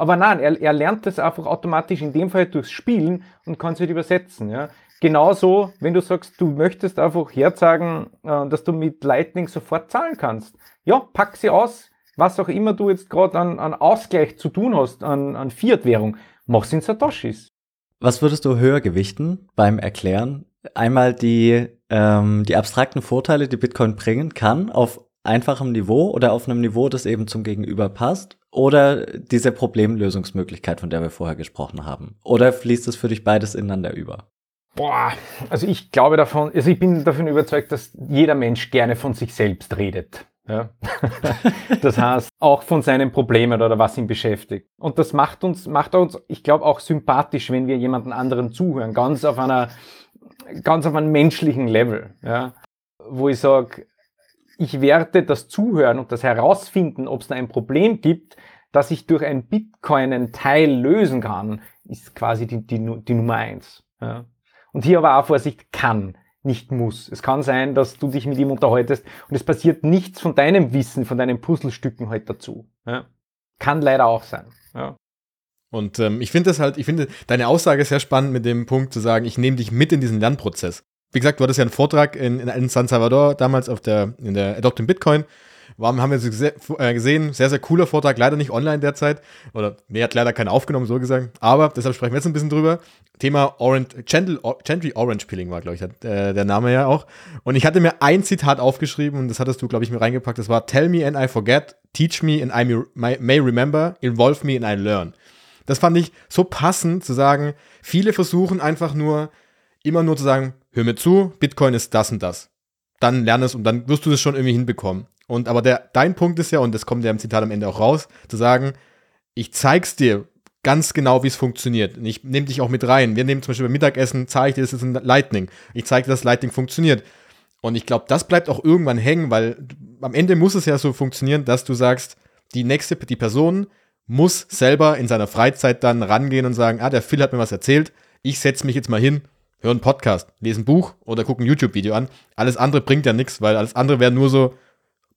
Aber nein, er, er lernt das einfach automatisch in dem Fall durchs Spielen und kann es halt übersetzen, ja? Genauso, wenn du sagst, du möchtest einfach herzeigen, äh, dass du mit Lightning sofort zahlen kannst. Ja, pack sie aus, was auch immer du jetzt gerade an, an Ausgleich zu tun hast, an, an Fiat-Währung, mach sie in Satoshis. Was würdest du höher gewichten beim Erklären? Einmal die, ähm, die abstrakten Vorteile, die Bitcoin bringen kann, auf einfachem Niveau oder auf einem Niveau, das eben zum Gegenüber passt? Oder diese Problemlösungsmöglichkeit, von der wir vorher gesprochen haben? Oder fließt es für dich beides ineinander über? Boah, also ich glaube davon, also ich bin davon überzeugt, dass jeder Mensch gerne von sich selbst redet. Ja? das heißt, auch von seinen Problemen oder was ihn beschäftigt. Und das macht uns, macht uns, ich glaube, auch sympathisch, wenn wir jemanden anderen zuhören, ganz auf einer, ganz auf einem menschlichen Level. Ja? Wo ich sage, ich werte das Zuhören und das Herausfinden, ob es da ein Problem gibt, das ich durch ein Bitcoin einen Teil lösen kann, ist quasi die, die, die Nummer eins. Ja? Und hier aber auch Vorsicht, kann, nicht muss. Es kann sein, dass du dich mit ihm unterhaltest und es passiert nichts von deinem Wissen, von deinen Puzzlestücken halt dazu. Ja? Kann leider auch sein. Ja. Und ähm, ich finde das halt, ich finde deine Aussage sehr spannend mit dem Punkt zu sagen, ich nehme dich mit in diesen Lernprozess. Wie gesagt, du hattest ja einen Vortrag in, in San Salvador damals auf der, in der Adopting Bitcoin Warum haben wir äh, gesehen? Sehr, sehr cooler Vortrag, leider nicht online derzeit. Oder nee, hat leider keinen aufgenommen, so gesagt. Aber deshalb sprechen wir jetzt ein bisschen drüber. Thema Orange, Gentry, Gentry Orange Peeling war, glaube ich, der, der Name ja auch. Und ich hatte mir ein Zitat aufgeschrieben und das hattest du, glaube ich, mir reingepackt. Das war Tell me and I forget, teach me and I may remember, involve me and I learn. Das fand ich so passend zu sagen, viele versuchen einfach nur, immer nur zu sagen, hör mir zu, Bitcoin ist das und das. Dann lern es und dann wirst du das schon irgendwie hinbekommen. Und aber der, dein Punkt ist ja, und das kommt ja im Zitat am Ende auch raus, zu sagen, ich zeig's dir ganz genau, wie es funktioniert. Und ich nehme dich auch mit rein. Wir nehmen zum Beispiel beim Mittagessen, zeige ich dir, das ist ein Lightning. Ich zeige dir, dass Lightning funktioniert. Und ich glaube, das bleibt auch irgendwann hängen, weil am Ende muss es ja so funktionieren, dass du sagst, die nächste, die Person muss selber in seiner Freizeit dann rangehen und sagen, ah, der Phil hat mir was erzählt, ich setze mich jetzt mal hin, höre einen Podcast, lese ein Buch oder gucke ein YouTube-Video an. Alles andere bringt ja nichts, weil alles andere wäre nur so,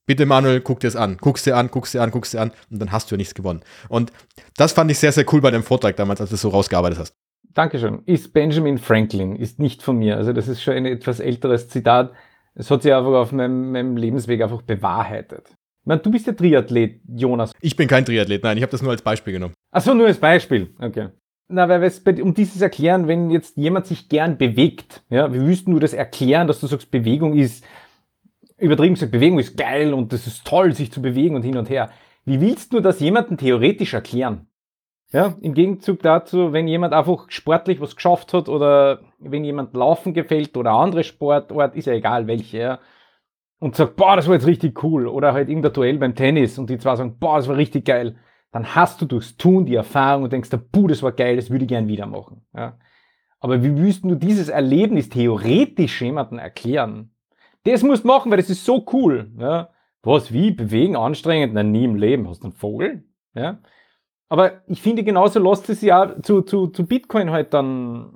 bitte Manuel, guck dir es an, guckst dir an, guckst dir an, guckst dir an und dann hast du ja nichts gewonnen. Und das fand ich sehr, sehr cool bei dem Vortrag damals, als du es so rausgearbeitet hast. Dankeschön. Ist Benjamin Franklin, ist nicht von mir. Also das ist schon ein etwas älteres Zitat. Es hat sich einfach auf meinem, meinem Lebensweg einfach bewahrheitet. Ich meine, du bist der Triathlet, Jonas. Ich bin kein Triathlet, nein, ich habe das nur als Beispiel genommen. Ach so, nur als Beispiel. Okay. Na, weil um dieses Erklären, wenn jetzt jemand sich gern bewegt, ja, wie willst du das erklären, dass du sagst, Bewegung ist, übertrieben gesagt, Bewegung ist geil und das ist toll, sich zu bewegen und hin und her. Wie willst du das jemandem theoretisch erklären? Ja, im Gegenzug dazu, wenn jemand einfach sportlich was geschafft hat oder wenn jemand Laufen gefällt oder andere Sportart, ist ja egal welche, ja, und sagt, boah, das war jetzt richtig cool, oder halt irgendein Duell beim Tennis und die zwei sagen, boah, das war richtig geil, dann hast du durchs Tun die Erfahrung und denkst, puh, das war geil, das würde ich gern wieder machen. Ja. Aber wie willst du dieses Erlebnis theoretisch jemandem erklären? Das musst du machen, weil das ist so cool. Ja. Was, wie? Bewegen, anstrengend? Nein, nie im Leben. Hast du einen Vogel? Ja. Aber ich finde, genauso lässt es ja zu, zu, zu Bitcoin halt dann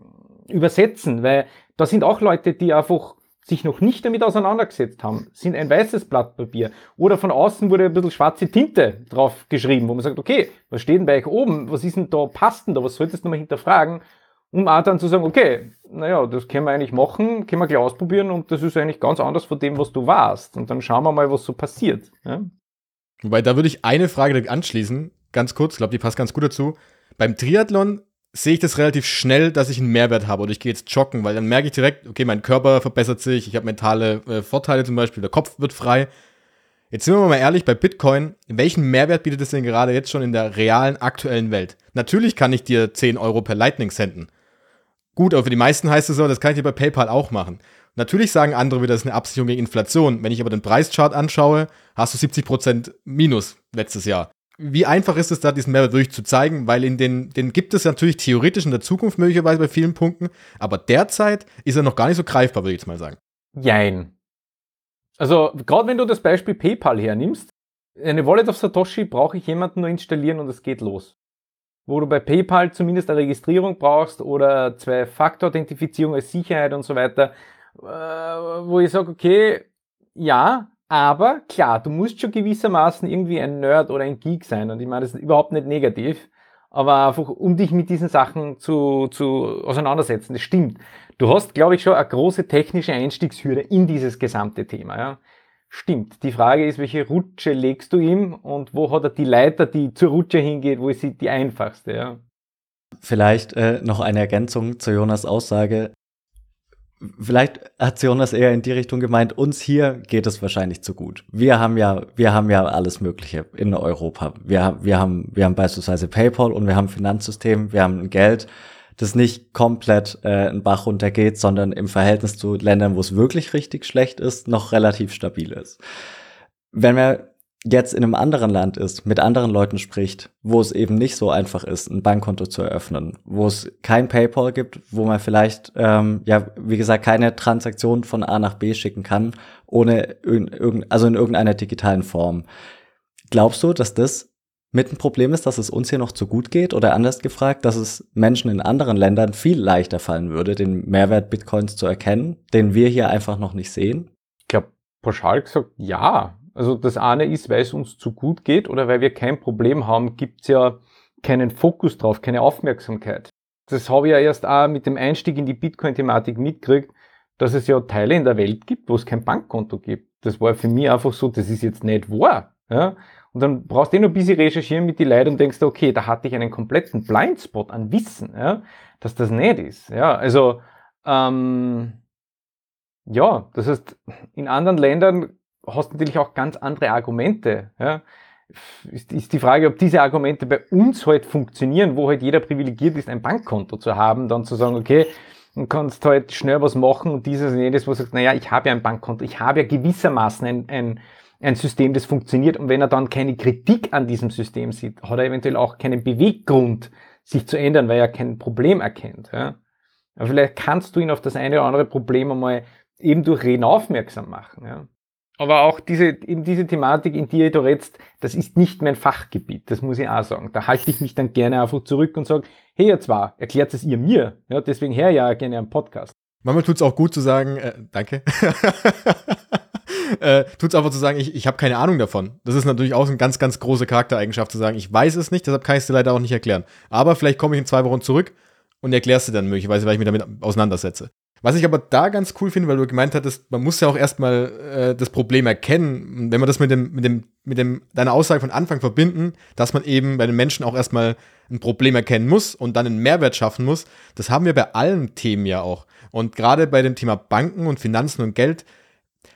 übersetzen, weil da sind auch Leute, die einfach sich noch nicht damit auseinandergesetzt haben, sind ein weißes Blatt Papier. Oder von außen wurde ein bisschen schwarze Tinte drauf geschrieben, wo man sagt, okay, was steht denn bei euch oben? Was ist denn da, passt denn da? Was solltest du mal hinterfragen? Um auch dann zu sagen, okay, naja, das können wir eigentlich machen, können wir gleich ausprobieren und das ist eigentlich ganz anders von dem, was du warst. Und dann schauen wir mal, was so passiert. Ja? Wobei, da würde ich eine Frage anschließen, ganz kurz, ich glaube, die passt ganz gut dazu. Beim Triathlon sehe ich das relativ schnell, dass ich einen Mehrwert habe oder ich gehe jetzt joggen, weil dann merke ich direkt, okay, mein Körper verbessert sich, ich habe mentale äh, Vorteile zum Beispiel, der Kopf wird frei. Jetzt sind wir mal ehrlich, bei Bitcoin, welchen Mehrwert bietet es denn gerade jetzt schon in der realen, aktuellen Welt? Natürlich kann ich dir 10 Euro per Lightning senden. Gut, aber für die meisten heißt es so, das kann ich dir bei PayPal auch machen. Natürlich sagen andere wieder, das ist eine Absicherung gegen Inflation. Wenn ich aber den Preischart anschaue, hast du 70% Minus letztes Jahr wie einfach ist es da, diesen Mehrwert wirklich zu zeigen? Weil in den, den gibt es natürlich theoretisch in der Zukunft möglicherweise bei vielen Punkten, aber derzeit ist er noch gar nicht so greifbar, würde ich jetzt mal sagen. Jein. Also, gerade wenn du das Beispiel PayPal hernimmst, eine Wallet auf Satoshi brauche ich jemanden nur installieren und es geht los. Wo du bei PayPal zumindest eine Registrierung brauchst oder Zwei-Faktor-Authentifizierung als Sicherheit und so weiter, äh, wo ich sage, okay, ja, aber klar, du musst schon gewissermaßen irgendwie ein Nerd oder ein Geek sein. Und ich meine, das ist überhaupt nicht negativ. Aber einfach, um dich mit diesen Sachen zu, zu auseinandersetzen. Das stimmt. Du hast, glaube ich, schon eine große technische Einstiegshürde in dieses gesamte Thema. Ja. Stimmt. Die Frage ist, welche Rutsche legst du ihm und wo hat er die Leiter, die zur Rutsche hingeht, wo ist sie die einfachste? Ja. Vielleicht äh, noch eine Ergänzung zu Jonas Aussage. Vielleicht hat Jonas eher in die Richtung gemeint, uns hier geht es wahrscheinlich zu gut. Wir haben ja, wir haben ja alles Mögliche in Europa. Wir, wir haben, wir haben beispielsweise PayPal und wir haben Finanzsystem, wir haben Geld, das nicht komplett äh, einen Bach runtergeht, sondern im Verhältnis zu Ländern, wo es wirklich richtig schlecht ist, noch relativ stabil ist. Wenn wir jetzt in einem anderen Land ist, mit anderen Leuten spricht, wo es eben nicht so einfach ist, ein Bankkonto zu eröffnen, wo es kein PayPal gibt, wo man vielleicht, ähm, ja, wie gesagt, keine Transaktion von A nach B schicken kann, ohne irgend, also in irgendeiner digitalen Form. Glaubst du, dass das mit ein Problem ist, dass es uns hier noch zu gut geht? Oder anders gefragt, dass es Menschen in anderen Ländern viel leichter fallen würde, den Mehrwert Bitcoins zu erkennen, den wir hier einfach noch nicht sehen? Ich glaube, pauschal gesagt, ja. Also das eine ist, weil es uns zu gut geht oder weil wir kein Problem haben, gibt es ja keinen Fokus drauf, keine Aufmerksamkeit. Das habe ich ja erst auch mit dem Einstieg in die Bitcoin-Thematik mitgekriegt, dass es ja Teile in der Welt gibt, wo es kein Bankkonto gibt. Das war für mich einfach so, das ist jetzt nicht wahr. Ja? Und dann brauchst du eh noch ein bisschen recherchieren mit die Leuten und denkst, okay, da hatte ich einen kompletten Blindspot an Wissen, ja? dass das nicht ist. Ja, also ähm, ja, das heißt, in anderen Ländern hast natürlich auch ganz andere Argumente. Ja? Ist, ist die Frage, ob diese Argumente bei uns halt funktionieren, wo halt jeder privilegiert ist, ein Bankkonto zu haben, dann zu sagen, okay, du kannst halt schnell was machen und dieses und jenes, wo du sagst, naja, ich habe ja ein Bankkonto, ich habe ja gewissermaßen ein, ein, ein System, das funktioniert und wenn er dann keine Kritik an diesem System sieht, hat er eventuell auch keinen Beweggrund, sich zu ändern, weil er kein Problem erkennt. Ja? Aber vielleicht kannst du ihn auf das eine oder andere Problem einmal eben durch Reden aufmerksam machen. Ja? Aber auch diese, eben diese Thematik, in die du redest, das ist nicht mein Fachgebiet, das muss ich auch sagen. Da halte ich mich dann gerne einfach zurück und sage, hey, ihr zwar, erklärt es ihr mir. Ja, deswegen her ja gerne am Podcast. Manchmal tut es auch gut zu sagen, äh, danke. äh, tut es einfach zu sagen, ich, ich habe keine Ahnung davon. Das ist natürlich auch eine ganz, ganz große Charaktereigenschaft zu sagen, ich weiß es nicht, deshalb kann ich es dir leider auch nicht erklären. Aber vielleicht komme ich in zwei Wochen zurück und erklärst sie dann möglicherweise, weil ich mich damit auseinandersetze. Was ich aber da ganz cool finde, weil du gemeint hattest, man muss ja auch erstmal äh, das Problem erkennen. Wenn wir das mit dem, mit dem, mit dem, deiner Aussage von Anfang verbinden, dass man eben bei den Menschen auch erstmal ein Problem erkennen muss und dann einen Mehrwert schaffen muss, das haben wir bei allen Themen ja auch. Und gerade bei dem Thema Banken und Finanzen und Geld,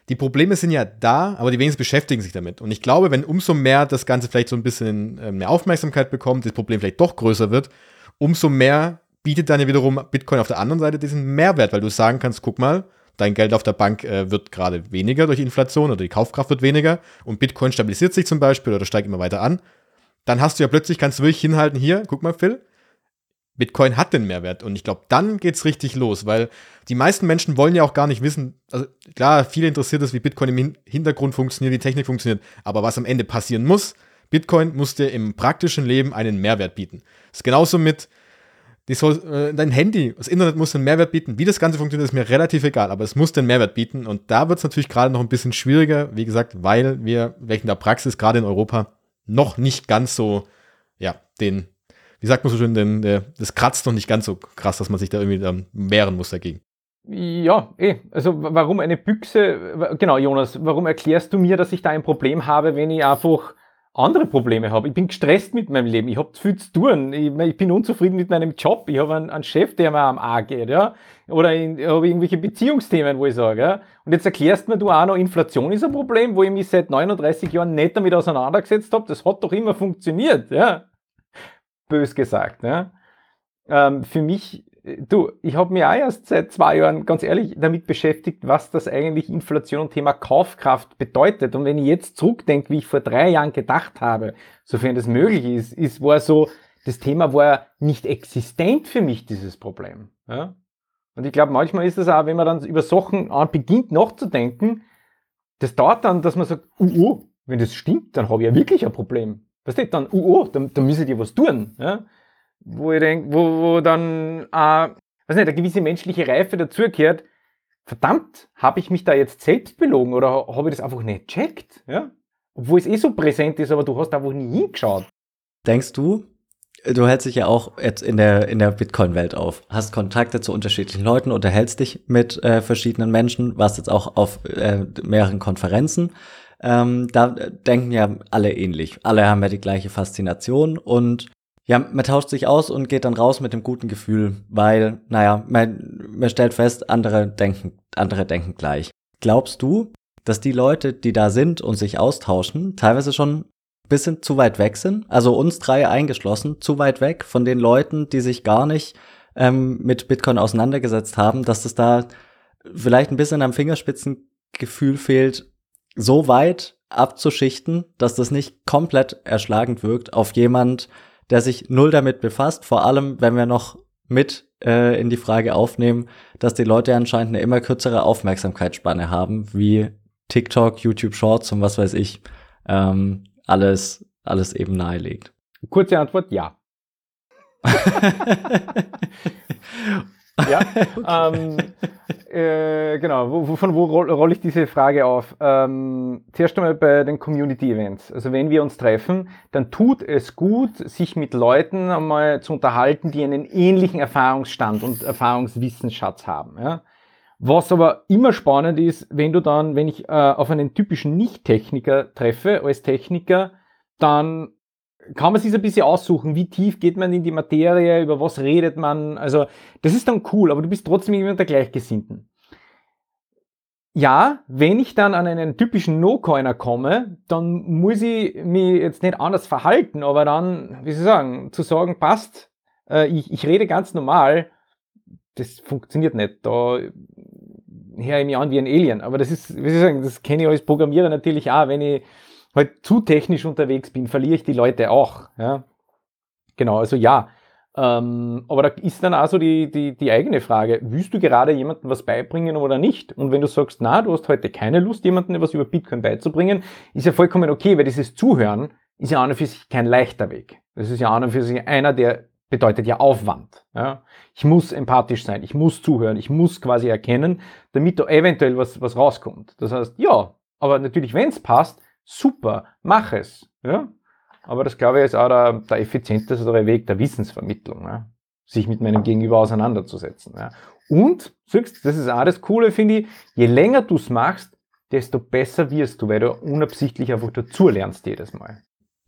die Probleme sind ja da, aber die wenigsten beschäftigen sich damit. Und ich glaube, wenn umso mehr das Ganze vielleicht so ein bisschen äh, mehr Aufmerksamkeit bekommt, das Problem vielleicht doch größer wird, umso mehr bietet dann ja wiederum Bitcoin auf der anderen Seite diesen Mehrwert, weil du sagen kannst, guck mal, dein Geld auf der Bank äh, wird gerade weniger durch Inflation oder die Kaufkraft wird weniger und Bitcoin stabilisiert sich zum Beispiel oder steigt immer weiter an. Dann hast du ja plötzlich, kannst du wirklich hinhalten, hier, guck mal, Phil, Bitcoin hat den Mehrwert. Und ich glaube, dann geht es richtig los, weil die meisten Menschen wollen ja auch gar nicht wissen, also klar, viele interessiert es, wie Bitcoin im Hintergrund funktioniert, wie Technik funktioniert, aber was am Ende passieren muss, Bitcoin muss dir im praktischen Leben einen Mehrwert bieten. Das ist genauso mit, soll, äh, dein Handy, das Internet muss einen Mehrwert bieten. Wie das Ganze funktioniert, ist mir relativ egal, aber es muss den Mehrwert bieten. Und da wird es natürlich gerade noch ein bisschen schwieriger, wie gesagt, weil wir wegen der Praxis gerade in Europa noch nicht ganz so, ja, den wie sagt man so schön, denn der, das kratzt noch nicht ganz so krass, dass man sich da irgendwie dann wehren muss dagegen. Ja, eh. Also warum eine Büchse, genau, Jonas, warum erklärst du mir, dass ich da ein Problem habe, wenn ich einfach andere Probleme habe? Ich bin gestresst mit meinem Leben, ich habe viel zu tun, ich, ich, bin unzufrieden mit meinem Job, ich habe einen, einen, Chef, der mir am A geht, ja. Oder ich habe irgendwelche Beziehungsthemen, wo ich sage, ja. Und jetzt erklärst mir du auch noch, Inflation ist ein Problem, wo ich mich seit 39 Jahren nicht damit auseinandergesetzt habe. Das hat doch immer funktioniert, ja bös gesagt. Ja. Ähm, für mich, du, ich habe mich auch erst seit zwei Jahren ganz ehrlich damit beschäftigt, was das eigentlich Inflation und Thema Kaufkraft bedeutet. Und wenn ich jetzt zurückdenke, wie ich vor drei Jahren gedacht habe, sofern das möglich ist, ist war so, das Thema war nicht existent für mich, dieses Problem. Ja. Und ich glaube, manchmal ist es auch, wenn man dann über Sachen beginnt nachzudenken, das dauert dann, dass man sagt, uh, uh wenn das stimmt, dann habe ich ja wirklich ein Problem. Weißt du, dann, oh, oh, da, da müssen die was tun. Ja? Wo ich denke, wo, wo dann, äh, weiß nicht, eine gewisse menschliche Reife dazugehört. Verdammt, habe ich mich da jetzt selbst belogen oder habe ich das einfach nicht checkt? Ja? Obwohl es eh so präsent ist, aber du hast einfach nie hingeschaut. Denkst du, du hältst dich ja auch jetzt in der, in der Bitcoin-Welt auf, hast Kontakte zu unterschiedlichen Leuten, unterhältst dich mit äh, verschiedenen Menschen, warst jetzt auch auf äh, mehreren Konferenzen. Ähm, da denken ja alle ähnlich. Alle haben ja die gleiche Faszination und ja, man tauscht sich aus und geht dann raus mit dem guten Gefühl, weil, naja, man, man stellt fest, andere denken, andere denken gleich. Glaubst du, dass die Leute, die da sind und sich austauschen, teilweise schon ein bisschen zu weit weg sind? Also uns drei eingeschlossen, zu weit weg von den Leuten, die sich gar nicht ähm, mit Bitcoin auseinandergesetzt haben, dass es da vielleicht ein bisschen am Fingerspitzengefühl fehlt, so weit abzuschichten, dass das nicht komplett erschlagend wirkt auf jemand, der sich null damit befasst, vor allem wenn wir noch mit äh, in die Frage aufnehmen, dass die Leute anscheinend eine immer kürzere Aufmerksamkeitsspanne haben, wie TikTok, YouTube Shorts und was weiß ich, ähm, alles, alles eben nahelegt. Kurze Antwort, ja. Ja, ähm, äh, genau. Wo, von wo rolle roll ich diese Frage auf? Ähm, zuerst einmal bei den Community Events. Also wenn wir uns treffen, dann tut es gut, sich mit Leuten einmal zu unterhalten, die einen ähnlichen Erfahrungsstand und Erfahrungswissensschatz haben. Ja? Was aber immer spannend ist, wenn du dann, wenn ich äh, auf einen typischen Nicht-Techniker treffe als Techniker, dann kann man sich ein bisschen aussuchen, wie tief geht man in die Materie, über was redet man. Also das ist dann cool, aber du bist trotzdem jemand der Gleichgesinnten. Ja, wenn ich dann an einen typischen No-Coiner komme, dann muss ich mich jetzt nicht anders verhalten, aber dann, wie soll ich sagen, zu sagen, passt, äh, ich, ich rede ganz normal, das funktioniert nicht. Da höre ich mich an wie ein Alien. Aber das ist, wie soll ich sagen, das kenne ich als Programmierer natürlich auch, wenn ich halt zu technisch unterwegs bin, verliere ich die Leute auch. Ja? Genau, also ja. Ähm, aber da ist dann also die, die, die eigene Frage, willst du gerade jemandem was beibringen oder nicht? Und wenn du sagst, na, du hast heute keine Lust, jemandem etwas über Bitcoin beizubringen, ist ja vollkommen okay, weil dieses Zuhören ist ja an und für sich kein leichter Weg. Das ist ja an und für sich einer, der bedeutet ja Aufwand. Ja? Ich muss empathisch sein, ich muss zuhören, ich muss quasi erkennen, damit da eventuell was, was rauskommt. Das heißt, ja, aber natürlich, wenn es passt, super, mach es. Ja? Aber das glaube ich ist auch der, der effizienteste Weg der Wissensvermittlung. Ja? sich mit meinem Gegenüber auseinanderzusetzen. Ja. Und, siehst, das ist auch das Coole, finde ich, je länger du es machst, desto besser wirst du, weil du unabsichtlich einfach dazu lernst jedes Mal.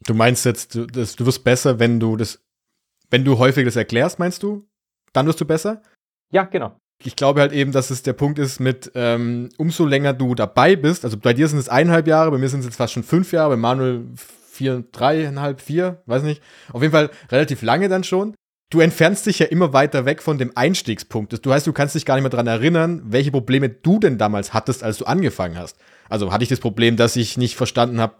Du meinst jetzt, du, das, du wirst besser, wenn du das, wenn du häufig das erklärst, meinst du? Dann wirst du besser? Ja, genau. Ich glaube halt eben, dass es der Punkt ist mit, ähm, umso länger du dabei bist, also bei dir sind es eineinhalb Jahre, bei mir sind es jetzt fast schon fünf Jahre, bei Manuel vier, dreieinhalb, vier, weiß nicht. Auf jeden Fall relativ lange dann schon. Du entfernst dich ja immer weiter weg von dem Einstiegspunkt. Du heißt, du kannst dich gar nicht mehr daran erinnern, welche Probleme du denn damals hattest, als du angefangen hast. Also hatte ich das Problem, dass ich nicht verstanden habe,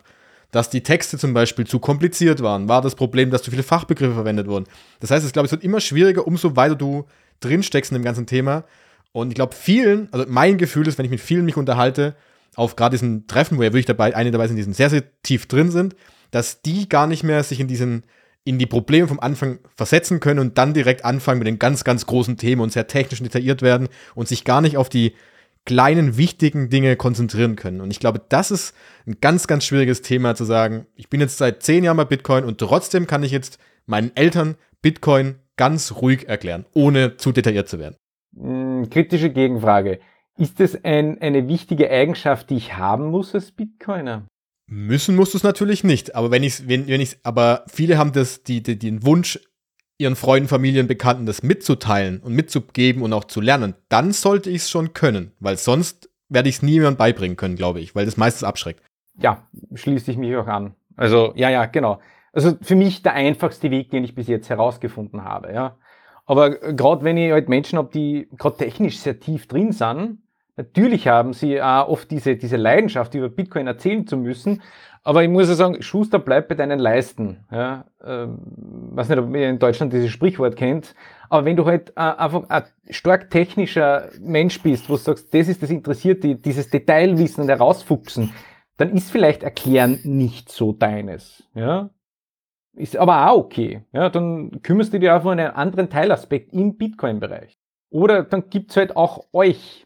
dass die Texte zum Beispiel zu kompliziert waren. War das Problem, dass zu viele Fachbegriffe verwendet wurden. Das heißt, ich glaube, es wird immer schwieriger, umso weiter du drinsteckst in dem ganzen Thema. Und ich glaube, vielen, also mein Gefühl ist, wenn ich mit vielen mich unterhalte, auf gerade diesen Treffen, wo ja wirklich dabei, eine dabei sind, die sehr, sehr tief drin sind, dass die gar nicht mehr sich in diesen in die Probleme vom Anfang versetzen können und dann direkt anfangen mit den ganz, ganz großen Themen und sehr technisch und detailliert werden und sich gar nicht auf die kleinen, wichtigen Dinge konzentrieren können. Und ich glaube, das ist ein ganz, ganz schwieriges Thema zu sagen, ich bin jetzt seit zehn Jahren bei Bitcoin und trotzdem kann ich jetzt meinen Eltern Bitcoin ganz ruhig erklären, ohne zu detailliert zu werden. Hm, kritische Gegenfrage. Ist es ein, eine wichtige Eigenschaft, die ich haben muss als Bitcoiner? Müssen musst du es natürlich nicht, aber wenn ich wenn, wenn ich aber viele haben das die, die, den Wunsch ihren Freunden, Familien, Bekannten das mitzuteilen und mitzugeben und auch zu lernen, dann sollte ich es schon können, weil sonst werde ich es niemandem beibringen können, glaube ich, weil das meistens abschreckt. Ja, schließe ich mich auch an. Also, ja, ja, genau. Also für mich der einfachste Weg, den ich bis jetzt herausgefunden habe, ja. Aber gerade wenn ich halt Menschen habe, die gerade technisch sehr tief drin sind, Natürlich haben sie auch oft diese, diese Leidenschaft, über Bitcoin erzählen zu müssen. Aber ich muss ja sagen, Schuster bleibt bei deinen Leisten. Ja, ähm, weiß nicht, ob ihr in Deutschland dieses Sprichwort kennt. Aber wenn du halt äh, einfach ein stark technischer Mensch bist, wo du sagst, das ist das Interessierte, dieses Detailwissen und herausfuchsen, dann ist vielleicht Erklären nicht so deines. Ja, ist aber auch okay. Ja, dann kümmerst du dich einfach um einen anderen Teilaspekt im Bitcoin-Bereich. Oder dann gibt's halt auch euch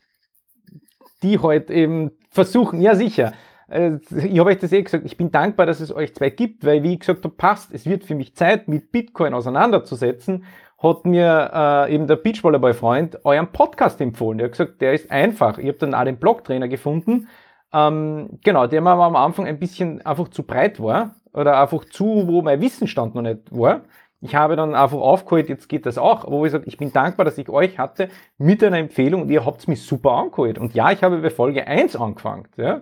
die halt eben versuchen, ja sicher, äh, ich habe euch das eh gesagt, ich bin dankbar, dass es euch zwei gibt, weil wie ich gesagt habe, passt, es wird für mich Zeit, mit Bitcoin auseinanderzusetzen, hat mir äh, eben der Beachvolleyball-Freund euren Podcast empfohlen. Der hat gesagt, der ist einfach. Ich habe dann auch den Blogtrainer gefunden. Ähm, genau, der mir am Anfang ein bisschen einfach zu breit war oder einfach zu, wo mein Wissensstand noch nicht war. Ich habe dann einfach aufgeholt, jetzt geht das auch, wo ich sage, ich bin dankbar, dass ich euch hatte mit einer Empfehlung und ihr habt mich super angeholt. Und ja, ich habe bei Folge 1 angefangen. Ja?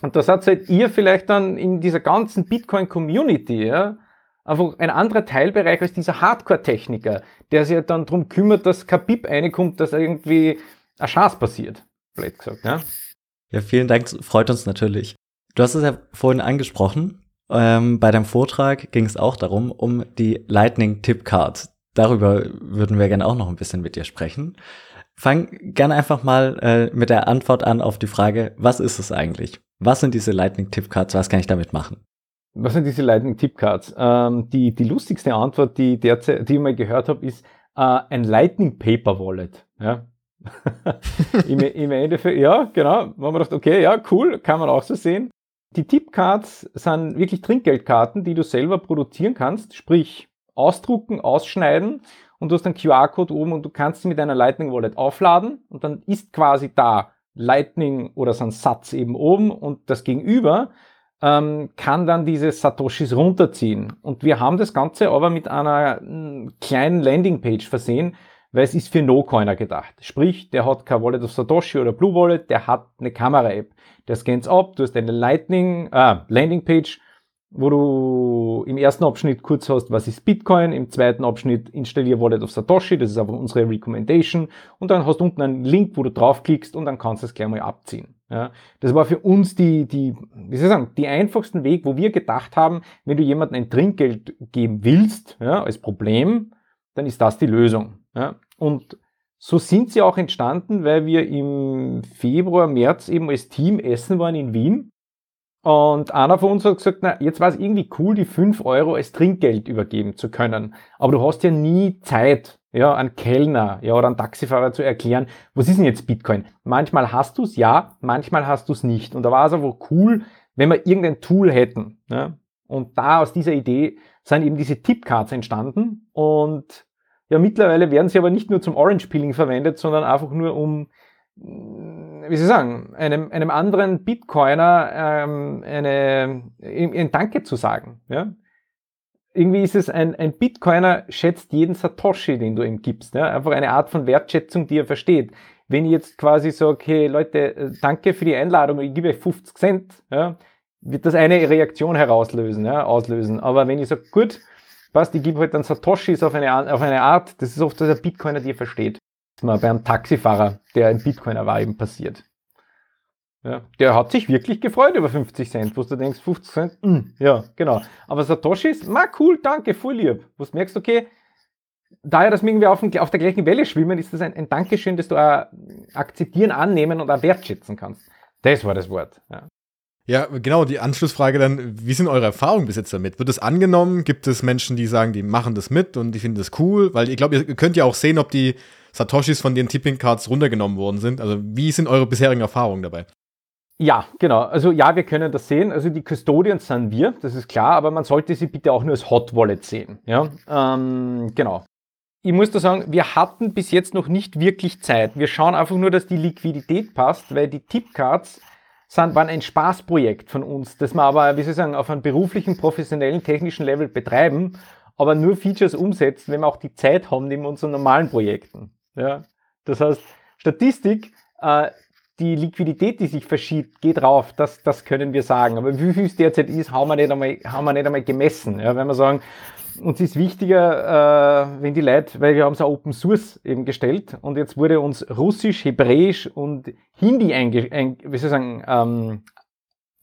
Und hat seid ihr vielleicht dann in dieser ganzen Bitcoin-Community, ja, einfach ein anderer Teilbereich als dieser Hardcore-Techniker, der sich dann darum kümmert, dass kein Pip reinkommt, dass irgendwie ein Schatz passiert. Blöd gesagt, ja. Ja, vielen Dank, freut uns natürlich. Du hast es ja vorhin angesprochen, ähm, bei deinem Vortrag ging es auch darum, um die Lightning Tip Card. Darüber würden wir gerne auch noch ein bisschen mit dir sprechen. Fang gerne einfach mal äh, mit der Antwort an auf die Frage, was ist es eigentlich? Was sind diese Lightning Tip Cards? Was kann ich damit machen? Was sind diese Lightning Tip Cards? Ähm, die, die lustigste Antwort, die, derzeit, die ich mal gehört habe, ist äh, ein Lightning Paper Wallet. Ja? Im, Im Endeffekt, ja, genau. Man gedacht, okay, ja, cool, kann man auch so sehen. Die Tipcards sind wirklich Trinkgeldkarten, die du selber produzieren kannst, sprich ausdrucken, ausschneiden und du hast einen QR-Code oben und du kannst sie mit einer Lightning Wallet aufladen und dann ist quasi da Lightning oder so ein Satz eben oben und das Gegenüber ähm, kann dann diese Satoshis runterziehen. Und wir haben das Ganze aber mit einer hm, kleinen Landingpage versehen, weil es ist für No-Coiner gedacht. Sprich, der hat kein Wallet of Satoshi oder Blue Wallet, der hat eine Kamera-App. Der scannt ab, du hast eine Lightning, äh, Landing-Page, wo du im ersten Abschnitt kurz hast, was ist Bitcoin, im zweiten Abschnitt installier Wallet of Satoshi, das ist einfach unsere Recommendation und dann hast du unten einen Link, wo du draufklickst und dann kannst du es gleich mal abziehen. Ja, das war für uns die, die, wie soll ich sagen, die einfachsten Weg, wo wir gedacht haben, wenn du jemandem ein Trinkgeld geben willst, ja, als Problem, dann ist das die Lösung. Ja. Und so sind sie auch entstanden, weil wir im Februar, März eben als Team essen waren in Wien. Und einer von uns hat gesagt, na, jetzt war es irgendwie cool, die 5 Euro als Trinkgeld übergeben zu können. Aber du hast ja nie Zeit, ja, an Kellner, ja, oder an Taxifahrer zu erklären, was ist denn jetzt Bitcoin? Manchmal hast du es, ja, manchmal hast du es nicht. Und da war es einfach cool, wenn wir irgendein Tool hätten. Ja. Und da aus dieser Idee sind eben diese Tipcards entstanden und Ja, mittlerweile werden sie aber nicht nur zum Orange Peeling verwendet, sondern einfach nur um, wie Sie sagen, einem, einem anderen Bitcoiner ähm, eine, ein Danke zu sagen. Ja? Irgendwie ist es ein, ein Bitcoiner schätzt jeden Satoshi, den du ihm gibst. Ja? Einfach eine Art von Wertschätzung, die er versteht. Wenn ich jetzt quasi sage, hey Leute, äh, danke für die Einladung, ich gebe euch 50 Cent, ja, wird das eine Reaktion herauslösen, ja, auslösen. Aber wenn ich sage, gut, passt, ich gebe halt dann Satoshis auf eine, auf eine Art, das ist oft, dass der Bitcoiner dir versteht. Das ist mal bei einem Taxifahrer, der ein Bitcoiner war, eben passiert. Ja, der hat sich wirklich gefreut über 50 Cent, wo du denkst, 50 Cent, mh, hm, ja, genau. Aber Satoshis, ma cool, danke, voll lieb. Wo du merkst, okay, daher, dass wir irgendwie auf, auf der gleichen Welle schwimmen, ist das ein, ein Dankeschön, das du auch akzeptieren, annehmen und auch wertschätzen kannst. Das war das Wort. Ja. Ja, genau, die Anschlussfrage dann, wie sind eure Erfahrungen bis jetzt damit? Wird es angenommen? Gibt es Menschen, die sagen, die machen das mit und die finden das cool? Weil ich glaube, ihr könnt ja auch sehen, ob die Satoshis von den Tipping Cards runtergenommen worden sind. Also wie sind eure bisherigen Erfahrungen dabei? Ja, genau. Also ja, wir können das sehen. Also die Custodians sind wir, das ist klar, aber man sollte sie bitte auch nur als Hot Wallet sehen. Ja, ähm, genau. Ich muss da sagen, wir hatten bis jetzt noch nicht wirklich Zeit. Wir schauen einfach nur, dass die Liquidität passt, weil die Tipcards sind, waren ein Spaßprojekt von uns, das wir aber, wie soll ich sagen, auf einem beruflichen, professionellen, technischen Level betreiben, aber nur Features umsetzen, wenn wir auch die Zeit haben neben unseren normalen Projekten. Ja? Das heißt, Statistik, äh, die Liquidität, die sich verschiebt, geht rauf, das, das können wir sagen. Aber wie viel es derzeit ist, haben wir nicht einmal, haben wir nicht einmal gemessen. Ja? Wenn wir sagen, uns ist wichtiger, äh, wenn die Leute, weil wir haben es auch Open Source eben gestellt und jetzt wurde uns Russisch, Hebräisch und Hindi einge, ein, wie soll ich sagen, ähm,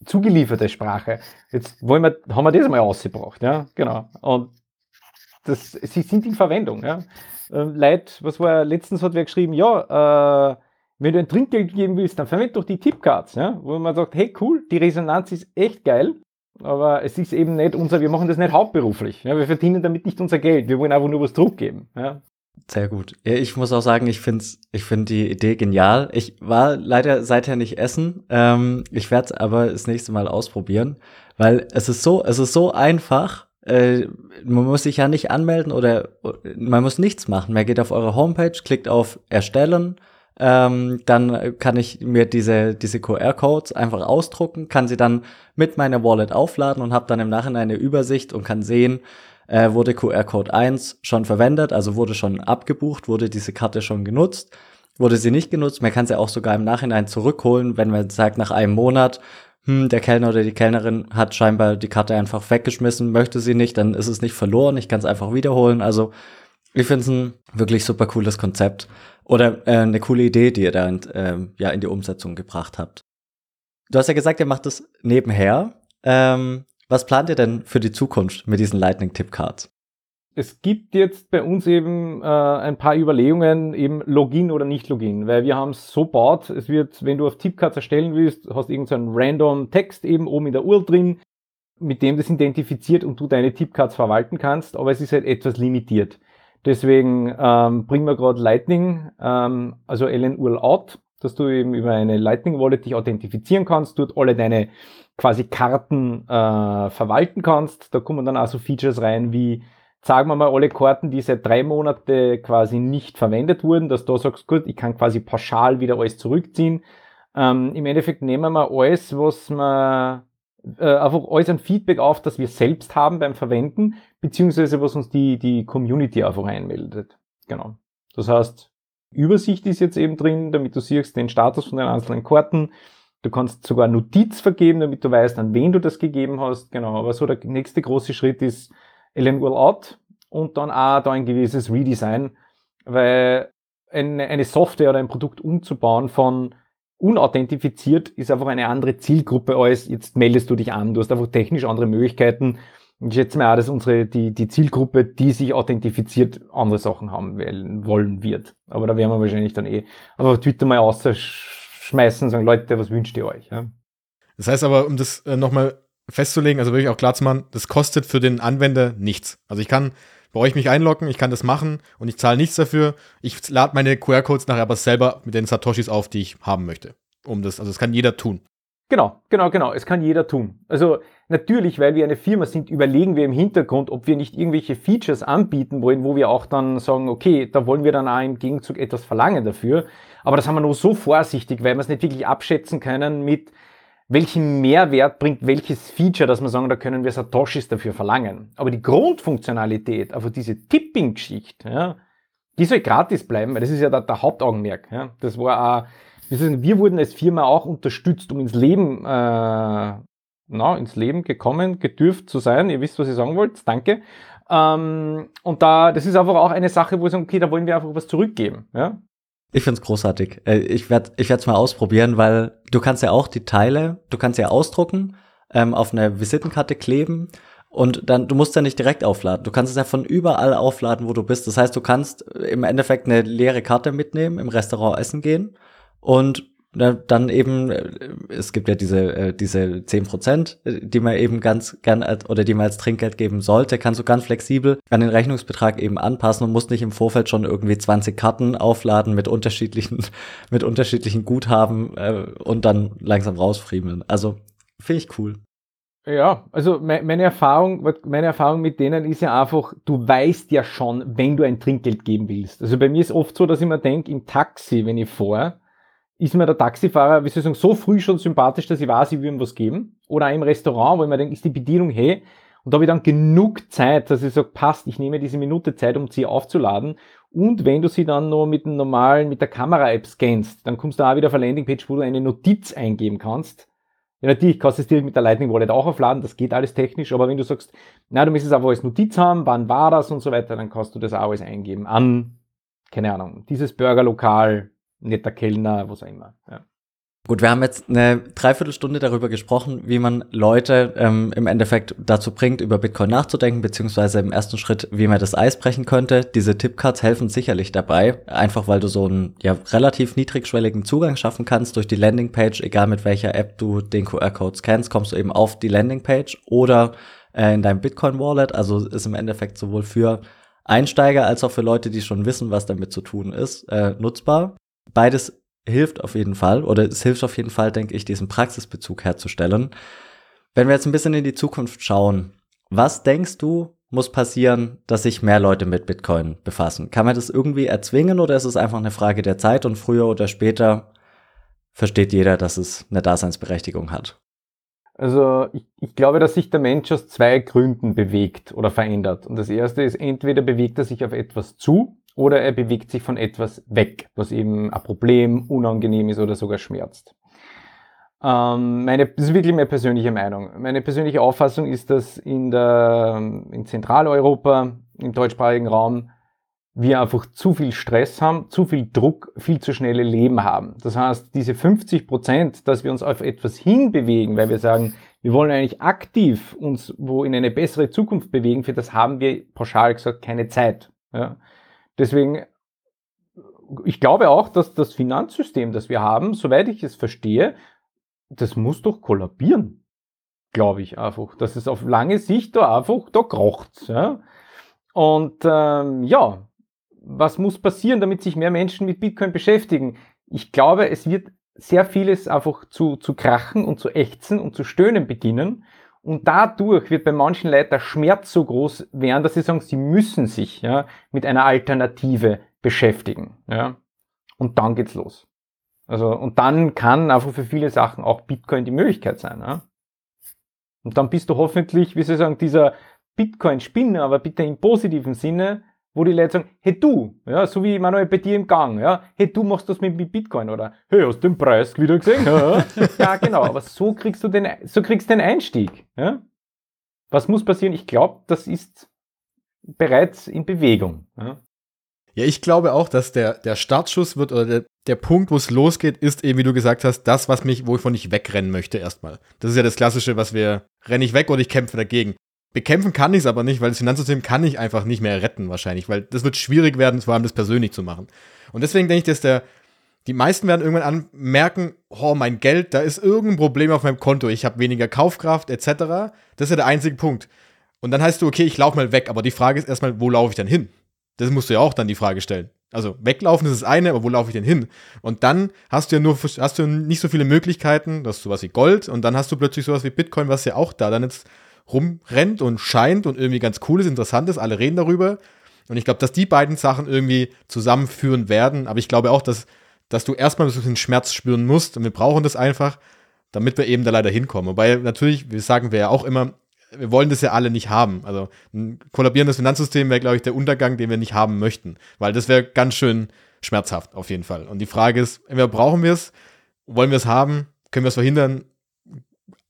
zugelieferte Sprache. Jetzt wollen wir, haben wir das mal ausgebracht, ja, genau. Und das, sie sind in Verwendung, ja. Ähm, Leute, was war letztens hat wer geschrieben, ja, äh, wenn du ein Trinkgeld geben willst, dann verwende doch die Tipcards, ja, wo man sagt, hey cool, die Resonanz ist echt geil aber es ist eben nicht unser, wir machen das nicht hauptberuflich. Ja, wir verdienen damit nicht unser Geld. Wir wollen einfach nur was Druck geben. Ja. Sehr gut. Ich muss auch sagen, ich finde ich find die Idee genial. Ich war leider seither nicht essen. Ähm, ich werde es aber das nächste Mal ausprobieren, weil es ist so, es ist so einfach. Äh, man muss sich ja nicht anmelden oder man muss nichts machen. Man geht auf eure Homepage, klickt auf Erstellen, ähm, dann kann ich mir diese, diese QR-Codes einfach ausdrucken, kann sie dann mit meiner Wallet aufladen und habe dann im Nachhinein eine Übersicht und kann sehen, äh, wurde QR-Code 1 schon verwendet, also wurde schon abgebucht, wurde diese Karte schon genutzt, wurde sie nicht genutzt. Man kann sie auch sogar im Nachhinein zurückholen, wenn man sagt, nach einem Monat, hm, der Kellner oder die Kellnerin hat scheinbar die Karte einfach weggeschmissen, möchte sie nicht, dann ist es nicht verloren, ich kann es einfach wiederholen. Also ich finde es ein wirklich super cooles Konzept. Oder äh, eine coole Idee, die ihr da in, äh, ja, in die Umsetzung gebracht habt. Du hast ja gesagt, ihr macht das nebenher. Ähm, was plant ihr denn für die Zukunft mit diesen Lightning Tip Cards? Es gibt jetzt bei uns eben äh, ein paar Überlegungen, eben Login oder nicht Login, weil wir haben es so baut, es wird, wenn du auf Tipcards erstellen willst, hast du irgendeinen so random Text eben oben in der URL drin, mit dem das identifiziert und du deine Tipcards verwalten kannst, aber es ist halt etwas limitiert. Deswegen ähm, bringen wir gerade Lightning, ähm, also LN Out, dass du eben über eine Lightning Wallet dich authentifizieren kannst, dort alle deine quasi Karten äh, verwalten kannst. Da kommen dann auch so Features rein wie, sagen wir mal, alle Karten, die seit drei Monate quasi nicht verwendet wurden, dass du sagst, gut, ich kann quasi pauschal wieder alles zurückziehen. Ähm, Im Endeffekt nehmen wir alles, was wir äh, einfach alles ein Feedback auf, das wir selbst haben beim Verwenden, beziehungsweise was uns die, die Community einfach einmeldet. Genau. Das heißt, Übersicht ist jetzt eben drin, damit du siehst den Status von den einzelnen Karten. Du kannst sogar Notiz vergeben, damit du weißt, an wen du das gegeben hast. Genau. Aber so der nächste große Schritt ist LN Out und dann auch da ein gewisses Redesign, weil eine, eine Software oder ein Produkt umzubauen von unauthentifiziert ist einfach eine andere Zielgruppe als jetzt meldest du dich an. Du hast einfach technisch andere Möglichkeiten. Ich schätze mal auch, dass unsere, die, die Zielgruppe, die sich authentifiziert, andere Sachen haben wollen wird. Aber da werden wir wahrscheinlich dann eh einfach Twitter mal ausschmeißen und sagen, Leute, was wünscht ihr euch? Ja? Das heißt aber, um das äh, nochmal festzulegen, also wirklich auch klar zu machen, das kostet für den Anwender nichts. Also ich kann bei euch mich einloggen, ich kann das machen und ich zahle nichts dafür. Ich lade meine QR-Codes nachher aber selber mit den Satoshis auf, die ich haben möchte. Um das, also das kann jeder tun. Genau, genau, genau. Es kann jeder tun. Also natürlich, weil wir eine Firma sind, überlegen wir im Hintergrund, ob wir nicht irgendwelche Features anbieten wollen, wo wir auch dann sagen, okay, da wollen wir dann auch im Gegenzug etwas verlangen dafür. Aber das haben wir nur so vorsichtig, weil wir es nicht wirklich abschätzen können mit, welchen Mehrwert bringt welches Feature, dass wir sagen, da können wir Satoshis dafür verlangen. Aber die Grundfunktionalität, also diese Tipping-Geschichte, ja, die soll gratis bleiben, weil das ist ja der, der Hauptaugenmerk. Ja. Das war auch wir wurden als Firma auch unterstützt, um ins Leben, äh, na, ins Leben gekommen, gedürft zu sein. Ihr wisst, was ich sagen wollt. Danke. Ähm, und da, das ist einfach auch eine Sache, wo wir sagen, okay, da wollen wir einfach was zurückgeben. Ja? Ich find's großartig. Äh, ich werde ich werd's mal ausprobieren, weil du kannst ja auch die Teile, du kannst ja ausdrucken, ähm, auf eine Visitenkarte kleben und dann, du musst ja nicht direkt aufladen. Du kannst es ja von überall aufladen, wo du bist. Das heißt, du kannst im Endeffekt eine leere Karte mitnehmen, im Restaurant essen gehen und dann eben, äh, es gibt ja diese, äh, diese zehn Prozent, äh, die man eben ganz gern als, oder die man als Trinkgeld geben sollte, kannst du ganz flexibel an den Rechnungsbetrag eben anpassen und musst nicht im Vorfeld schon irgendwie 20 Karten aufladen mit unterschiedlichen, mit unterschiedlichen Guthaben äh, und dann langsam rausfriemeln. Also finde ich cool. Ja, also meine Erfahrung, meine Erfahrung mit denen ist ja einfach, du weißt ja schon, wenn du ein Trinkgeld geben willst. Also bei mir ist oft so, dass ich mir denke, im Taxi, wenn ich fahre, ist mir der Taxifahrer, wie soll ich sagen, so früh schon sympathisch, dass ich weiß, ich will ihm was geben. Oder auch im Restaurant, wo ich mir denke, ist die Bedienung hey. Und da habe ich dann genug Zeit, dass ich sage, passt, ich nehme diese Minute Zeit, um sie aufzuladen. Und wenn du sie dann noch mit dem normalen, mit der Kamera-App scannst, dann kommst du auch wieder auf eine Landingpage, wo du eine Notiz eingeben kannst. Ja, natürlich kannst du es direkt mit der Lightning Wallet auch aufladen, das geht alles technisch, aber wenn du sagst, na, du möchtest einfach als Notiz haben, wann war das und so weiter, dann kannst du das auch alles eingeben an, keine Ahnung, dieses Burgerlokal, netter Kellner, was auch immer. Ja. Gut, wir haben jetzt eine Dreiviertelstunde darüber gesprochen, wie man Leute ähm, im Endeffekt dazu bringt, über Bitcoin nachzudenken, beziehungsweise im ersten Schritt, wie man das Eis brechen könnte. Diese Tippcards helfen sicherlich dabei, einfach weil du so einen ja, relativ niedrigschwelligen Zugang schaffen kannst durch die Landingpage, egal mit welcher App du den QR-Code scannst, kommst du eben auf die Landingpage oder äh, in deinem Bitcoin-Wallet. Also ist im Endeffekt sowohl für Einsteiger als auch für Leute, die schon wissen, was damit zu tun ist, äh, nutzbar beides hilft auf jeden Fall oder es hilft auf jeden Fall, denke ich, diesen Praxisbezug herzustellen. Wenn wir jetzt ein bisschen in die Zukunft schauen, was denkst du, muss passieren, dass sich mehr Leute mit Bitcoin befassen? Kann man das irgendwie erzwingen oder ist es einfach eine Frage der Zeit und früher oder später versteht jeder, dass es eine Daseinsberechtigung hat? Also ich, ich, glaube, dass sich der Mensch aus zwei Gründen bewegt oder verändert. Und das erste ist, entweder bewegt er sich auf etwas zu, oder er bewegt sich von etwas weg, was eben ein Problem, unangenehm ist oder sogar schmerzt. Ähm, meine, das ist wirklich meine persönliche Meinung. Meine persönliche Auffassung ist, dass in, der, in Zentraleuropa, im deutschsprachigen Raum, wir einfach zu viel Stress haben, zu viel Druck, viel zu schnelle Leben haben. Das heißt, diese 50 Prozent, dass wir uns auf etwas hinbewegen, weil wir sagen, wir wollen eigentlich aktiv uns wo in eine bessere Zukunft bewegen, für das haben wir pauschal gesagt keine Zeit. Ja. Deswegen, ich glaube auch, dass das Finanzsystem, das wir haben, soweit ich es verstehe, das muss doch kollabieren. Glaube ich einfach. Dass es auf lange Sicht da einfach, da krocht. Ja? Und ähm, ja, was muss passieren, damit sich mehr Menschen mit Bitcoin beschäftigen? Ich glaube, es wird sehr vieles einfach zu, zu krachen und zu ächzen und zu stöhnen beginnen. Und dadurch wird bei manchen Leuten der Schmerz so groß werden, dass sie sagen, sie müssen sich ja, mit einer Alternative beschäftigen. Ja. Und dann geht's los. Also, und dann kann einfach für viele Sachen auch Bitcoin die Möglichkeit sein. Ja. Und dann bist du hoffentlich, wie ich sagen, dieser Bitcoin-Spinner, aber bitte im positiven Sinne, wo die Leute sagen, hey du, ja, so wie Manuel bei dir im Gang, ja, hey du machst das mit, Bitcoin oder hey, hast du den Preis wieder gesehen? Ja, ja genau, aber so kriegst du den, so kriegst du den Einstieg, ja. Was muss passieren? Ich glaube, das ist bereits in Bewegung. Ja. ja, ich glaube auch, dass der, der Startschuss wird oder der, der Punkt, wo es losgeht, ist eben, wie du gesagt hast, das, was mich, wovon ich wegrennen möchte erstmal. Das ist ja das Klassische, was wir, renne ich weg oder ich kämpfe dagegen. Bekämpfen kann ich es aber nicht, weil das Finanzsystem kann ich einfach nicht mehr retten wahrscheinlich, weil das wird schwierig werden, vor allem das persönlich zu machen. Und deswegen denke ich, dass der, die meisten werden irgendwann anmerken, oh, mein Geld, da ist irgendein Problem auf meinem Konto, ich habe weniger Kaufkraft etc. Das ist ja der einzige Punkt. Und dann heißt du, okay, ich laufe mal weg, aber die Frage ist erstmal, wo laufe ich dann hin? Das musst du ja auch dann die Frage stellen. Also weglaufen ist das eine, aber wo laufe ich denn hin? Und dann hast du ja nur hast du nicht so viele Möglichkeiten, das ist sowas wie Gold und dann hast du plötzlich sowas wie Bitcoin, was ja auch da dann jetzt rumrennt und scheint und irgendwie ganz cool ist, interessant ist, alle reden darüber. Und ich glaube, dass die beiden Sachen irgendwie zusammenführen werden, aber ich glaube auch, dass, dass du erstmal so einen Schmerz spüren musst und wir brauchen das einfach, damit wir eben da leider hinkommen. Wobei natürlich, wir sagen wir ja auch immer, wir wollen das ja alle nicht haben. Also ein kollabierendes Finanzsystem wäre, glaube ich, der Untergang, den wir nicht haben möchten. Weil das wäre ganz schön schmerzhaft auf jeden Fall. Und die Frage ist, entweder brauchen wir es, wollen wir es haben, können wir es verhindern?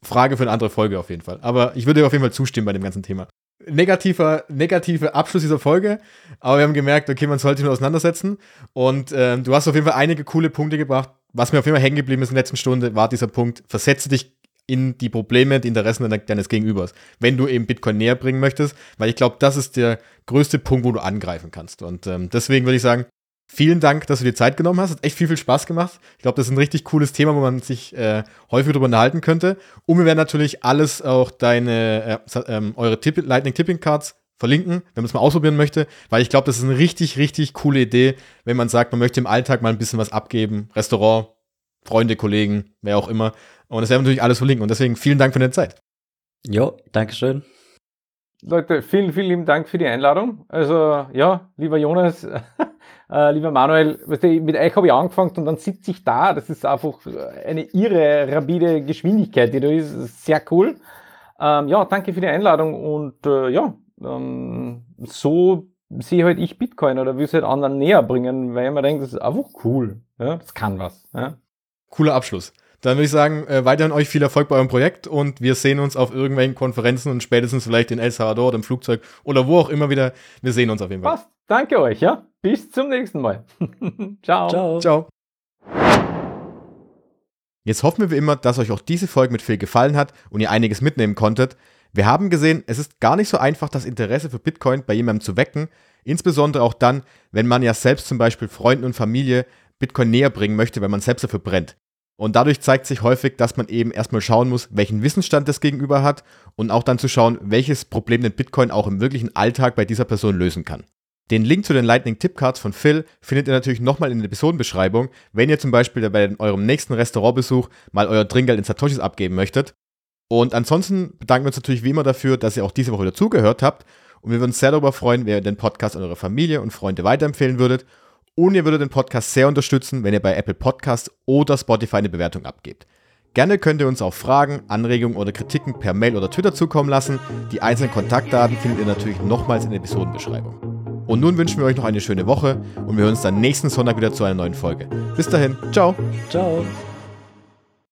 Frage für eine andere Folge auf jeden Fall. Aber ich würde auf jeden Fall zustimmen bei dem ganzen Thema. Negativer, negativer Abschluss dieser Folge, aber wir haben gemerkt, okay, man sollte sich nur auseinandersetzen. Und äh, du hast auf jeden Fall einige coole Punkte gebracht. Was mir auf jeden Fall hängen geblieben ist in der letzten Stunde, war dieser Punkt, versetze dich in die Probleme, die Interessen deines Gegenübers, wenn du eben Bitcoin näher bringen möchtest, weil ich glaube, das ist der größte Punkt, wo du angreifen kannst. Und ähm, deswegen würde ich sagen, vielen Dank, dass du dir Zeit genommen hast. Hat echt viel, viel Spaß gemacht. Ich glaube, das ist ein richtig cooles Thema, wo man sich äh, häufig darüber unterhalten könnte. Und wir werden natürlich alles auch deine, äh, äh, eure Tipp Lightning Tipping Cards verlinken, wenn man es mal ausprobieren möchte, weil ich glaube, das ist eine richtig, richtig coole Idee, wenn man sagt, man möchte im Alltag mal ein bisschen was abgeben, Restaurant, Freunde, Kollegen, wer auch immer. Und das werden wir natürlich alles verlinken. Und deswegen vielen Dank für deine Zeit. Jo, Dankeschön. Leute, vielen, vielen lieben Dank für die Einladung. Also, ja, lieber Jonas, äh, lieber Manuel, weißt du, mit euch habe ich angefangen und dann sitze ich da. Das ist einfach eine irre, rabide Geschwindigkeit, die da ist. Sehr cool. Ähm, ja, danke für die Einladung und äh, ja, ähm, so sehe halt ich Bitcoin oder will es halt anderen näher bringen, weil mir denke, das ist einfach cool. Ja, das kann was. Ja. Cooler Abschluss. Dann würde ich sagen, äh, weiterhin euch viel Erfolg bei eurem Projekt und wir sehen uns auf irgendwelchen Konferenzen und spätestens vielleicht in El Salvador oder im Flugzeug oder wo auch immer wieder. Wir sehen uns auf jeden Fall. Passt. Danke euch, ja. Bis zum nächsten Mal. Ciao. Ciao. Ciao. Jetzt hoffen wir wie immer, dass euch auch diese Folge mit Phil gefallen hat und ihr einiges mitnehmen konntet. Wir haben gesehen, es ist gar nicht so einfach, das Interesse für Bitcoin bei jemandem zu wecken. Insbesondere auch dann, wenn man ja selbst zum Beispiel Freunden und Familie Bitcoin näher bringen möchte, wenn man selbst dafür brennt. Und dadurch zeigt sich häufig, dass man eben erstmal schauen muss, welchen Wissensstand das Gegenüber hat und auch dann zu schauen, welches Problem den Bitcoin auch im wirklichen Alltag bei dieser Person lösen kann. Den Link zu den Lightning Tip Cards von Phil findet ihr natürlich nochmal in der Episodenbeschreibung, wenn ihr zum Beispiel bei eurem nächsten Restaurantbesuch mal euer Trinkgeld in Satoshis abgeben möchtet. Und ansonsten bedanken wir uns natürlich wie immer dafür, dass ihr auch diese Woche dazugehört habt. Und wir würden uns sehr darüber freuen, wenn ihr den Podcast an eure Familie und Freunde weiterempfehlen würdet und ihr würdet den Podcast sehr unterstützen, wenn ihr bei Apple Podcasts oder Spotify eine Bewertung abgebt. Gerne könnt ihr uns auch Fragen, Anregungen oder Kritiken per Mail oder Twitter zukommen lassen. Die einzelnen Kontaktdaten findet ihr natürlich nochmals in der Episodenbeschreibung. Und nun wünschen wir euch noch eine schöne Woche und wir hören uns dann nächsten Sonntag wieder zu einer neuen Folge. Bis dahin, ciao. Ciao.